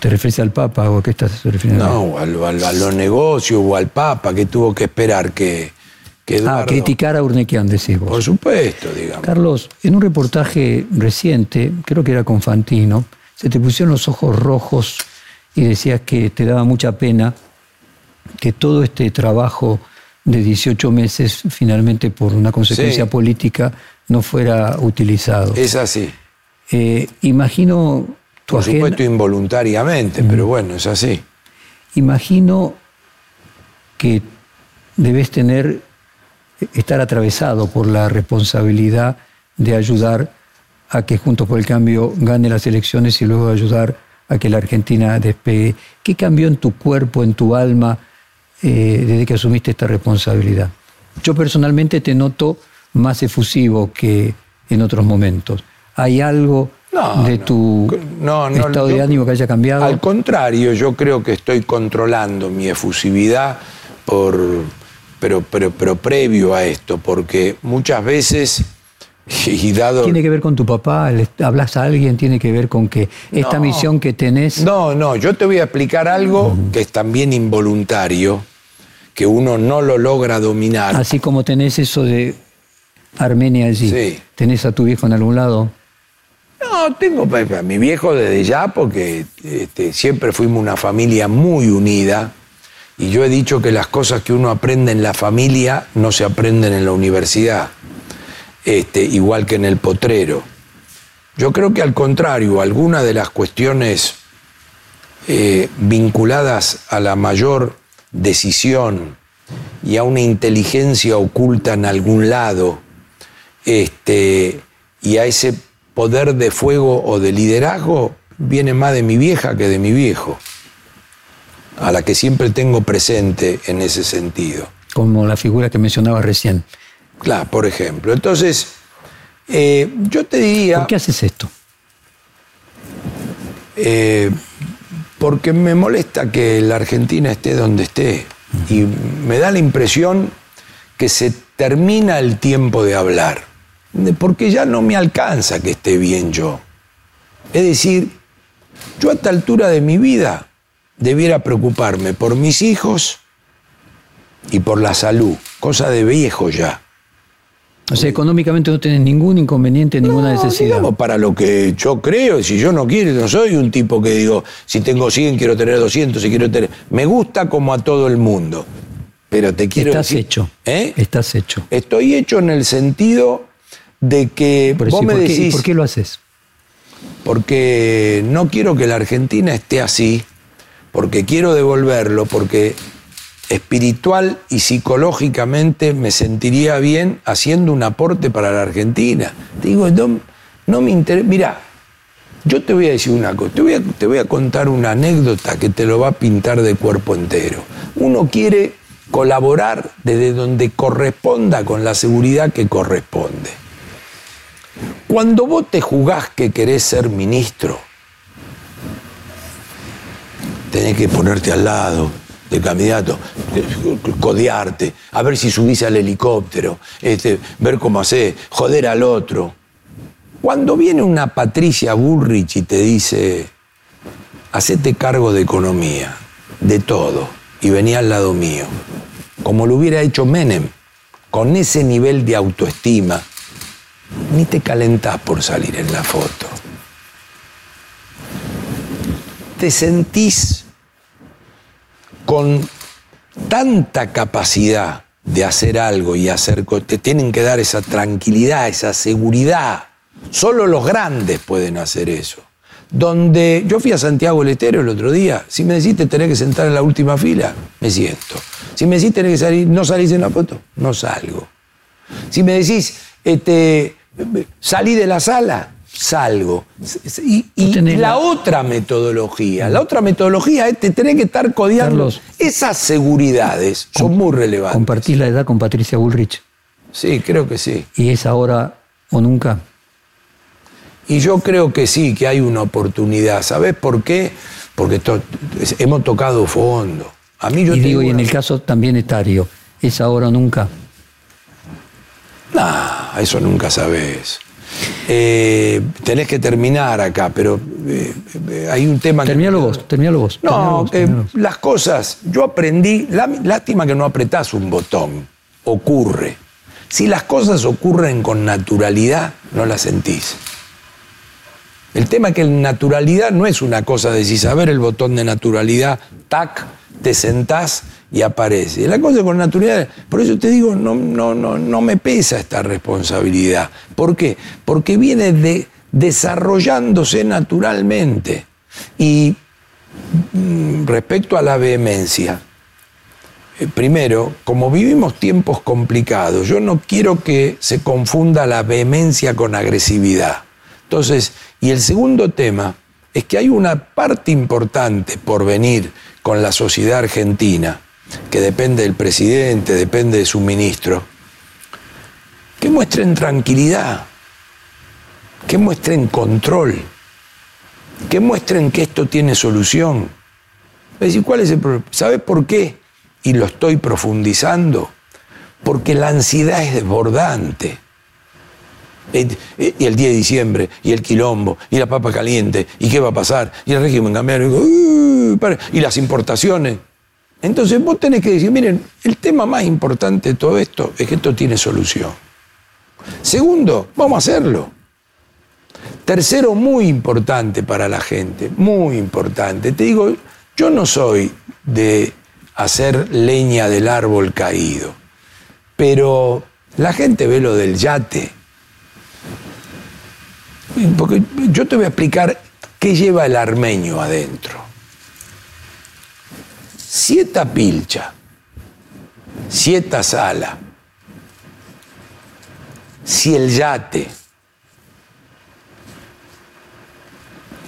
¿Te refieres al Papa o a qué estás refiriendo? No, a, los negocios o al Papa que tuvo que esperar que, que Ah, criticar a Urnequian, decís vos. Por supuesto, digamos. Carlos, en un reportaje reciente, creo que era con Fantino, se te pusieron los ojos rojos y decías que te daba mucha pena que todo este trabajo de 18 meses finalmente por una consecuencia política no fuera utilizado. Es así. Eh, imagino tu Por supuesto involuntariamente, pero bueno, es así. Imagino que debes tener, estar atravesado por la responsabilidad de ayudar a que Juntos por el Cambio gane las elecciones y luego ayudar a que la Argentina despegue. ¿Qué cambió en tu cuerpo, en tu alma? Eh, desde que asumiste esta responsabilidad. Yo personalmente te noto más efusivo que en otros momentos. ¿Hay algo de tu estado de ánimo que haya cambiado? Al contrario, yo creo que estoy controlando mi efusividad por, pero, pero, pero previo a esto, porque muchas veces... Y dado... ¿Tiene que ver con tu papá? ¿Hablas a alguien? ¿Tiene que ver con que esta misión que tenés? No, no, yo te voy a explicar algo que es también involuntario, que uno no lo logra dominar. Así como tenés eso de Armenia allí. ¿Tenés a tu viejo en algún lado? No, tengo a mi viejo desde ya porque este, siempre fuimos una familia muy unida y yo he dicho que las cosas que uno aprende en la familia no se aprenden en la universidad, este, igual que en el potrero. Yo creo que al contrario, algunas de las cuestiones eh, vinculadas a la mayor decisión y a una inteligencia oculta en algún lado, este, y a ese poder de fuego o de liderazgo, viene más de mi vieja que de mi viejo, a la que siempre tengo presente en ese sentido. Como la figura que mencionaba recién. Claro, por ejemplo. Entonces, eh, yo te diría... ¿Por qué haces esto? Eh, porque me molesta que la Argentina esté donde esté. Y me da la impresión que se termina el tiempo de hablar, porque ya no me alcanza que esté bien yo. Es decir, yo a esta altura de mi vida debiera preocuparme por mis hijos y por la salud, cosa de viejo ya. O sea, económicamente no tenés ningún inconveniente, ninguna No, necesidad. digamos, para lo que yo creo, si yo no quiero, no soy un tipo que digo, si tengo 100 quiero tener 200, si quiero tener... Me gusta como a todo el mundo, pero te quiero Estás decir- hecho. ¿Eh? Estás hecho. Estoy hecho en el sentido de que Pero vos sí, me ¿por, decís, ¿y por qué lo haces? porque no quiero que la Argentina esté así, porque quiero devolverlo, porque espiritual y psicológicamente me sentiría bien haciendo un aporte para la Argentina. Te digo, no, me interesa. Mira, yo te voy a decir una cosa, te voy a, te voy a contar una anécdota que te lo va a pintar de cuerpo entero. Uno quiere colaborar desde donde corresponda con la seguridad que corresponde. Cuando vos te jugás que querés ser ministro, tenés que ponerte al lado del candidato, eh, codearte, a ver si subís al helicóptero, este, ver cómo hace, joder al otro. Cuando viene una Patricia Bullrich y te dice, hacete cargo de economía, de todo, y vení al lado mío, como lo hubiera hecho Menem, con ese nivel de autoestima, ni te calentás por salir en la foto. Te sentís con tanta capacidad de hacer algo y hacer te tienen que dar esa tranquilidad, esa seguridad. Solo los grandes pueden hacer eso. Donde yo fui a Santiago del Estero el otro día, si me decís te tenés que sentar en la última fila, me siento. Si me decís tenés que salir, no salís en la foto, no salgo. Si me decís, este, salí de la sala, salgo. Y, la la- otra metodología, la otra metodología es te tenés que estar codeando. Carlos. Esas seguridades son muy relevantes. Compartís la edad con Patricia Bullrich. Sí, creo que sí. Y es ahora o nunca. Y yo creo que sí, que hay una oportunidad. ¿Sabés por qué? Porque to- hemos tocado fondo. A mí yo y digo, y en una- el caso también etario, es ahora o nunca. Nah, eso nunca sabés. Eh, tenés que terminar acá, pero eh, eh, hay un tema que- Terminalo vos, terminalo vos. terminalo No, vos, terminalo vos. las cosas, yo aprendí, lá- lástima que no apretás un botón, ocurre. Si las cosas ocurren con naturalidad, no las sentís. El tema es que la naturalidad no es una cosa de si saber el botón de naturalidad, tac, te sentás y aparece. La cosa con naturalidad, por eso te digo, no, no, no, no me pesa esta responsabilidad. ¿Por qué? Porque viene de, desarrollándose naturalmente. Y mm, respecto a la vehemencia, eh, primero, como vivimos tiempos complicados, yo no quiero que se confunda la vehemencia con agresividad. Entonces, y el segundo tema es que hay una parte importante por venir con la sociedad argentina, que depende del presidente, depende de su ministro, que muestren tranquilidad, que muestren control, que muestren que esto tiene solución. Es decir, ¿cuál es el problema? ¿Sabes por qué? Y lo estoy profundizando. Porque la ansiedad es desbordante. Eh, eh, Y el 10 de diciembre, y el quilombo, y la papa caliente, y qué va a pasar, y el régimen cambiario, y las importaciones. Entonces vos tenés que decir, miren, el tema más importante de todo esto es que esto tiene solución. Segundo, vamos a hacerlo. Tercero, muy importante para la gente, muy importante. Te digo, yo no soy de hacer leña del árbol caído, pero la gente ve lo del yate. Porque yo te voy a explicar qué lleva el armenio adentro. Sieta pilcha, sieta sala, si el yate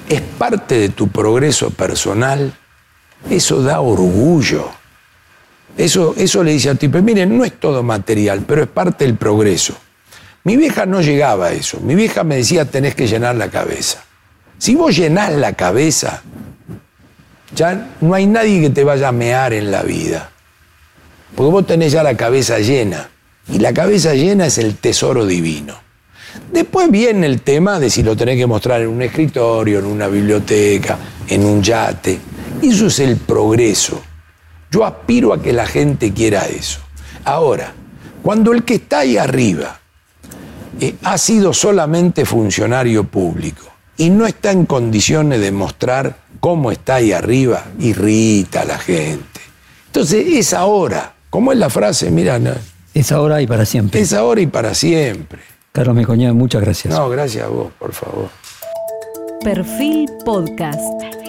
es parte de tu progreso personal, eso da orgullo. Eso, eso le dice al tipo, miren, no es todo material, pero es parte del progreso. Mi vieja no llegaba a eso. Mi vieja me decía, tenés que llenar la cabeza. Si vos llenás la cabeza, ya no hay nadie que te vaya a mear en la vida. Porque vos tenés ya la cabeza llena. Y la cabeza llena es el tesoro divino. Después viene el tema de si lo tenés que mostrar en un escritorio, en una biblioteca, en un yate. Eso es el progreso. Yo aspiro a que la gente quiera eso. Ahora, cuando el que está ahí arriba eh, ha sido solamente funcionario público y no está en condiciones de mostrar cómo está ahí arriba, irrita a la gente. Entonces es ahora, ¿cómo es la frase? Mira, es ahora y para siempre. Es ahora y para siempre. Carlos Mecoña, muchas gracias. No, gracias a vos, por favor. Perfil Podcast.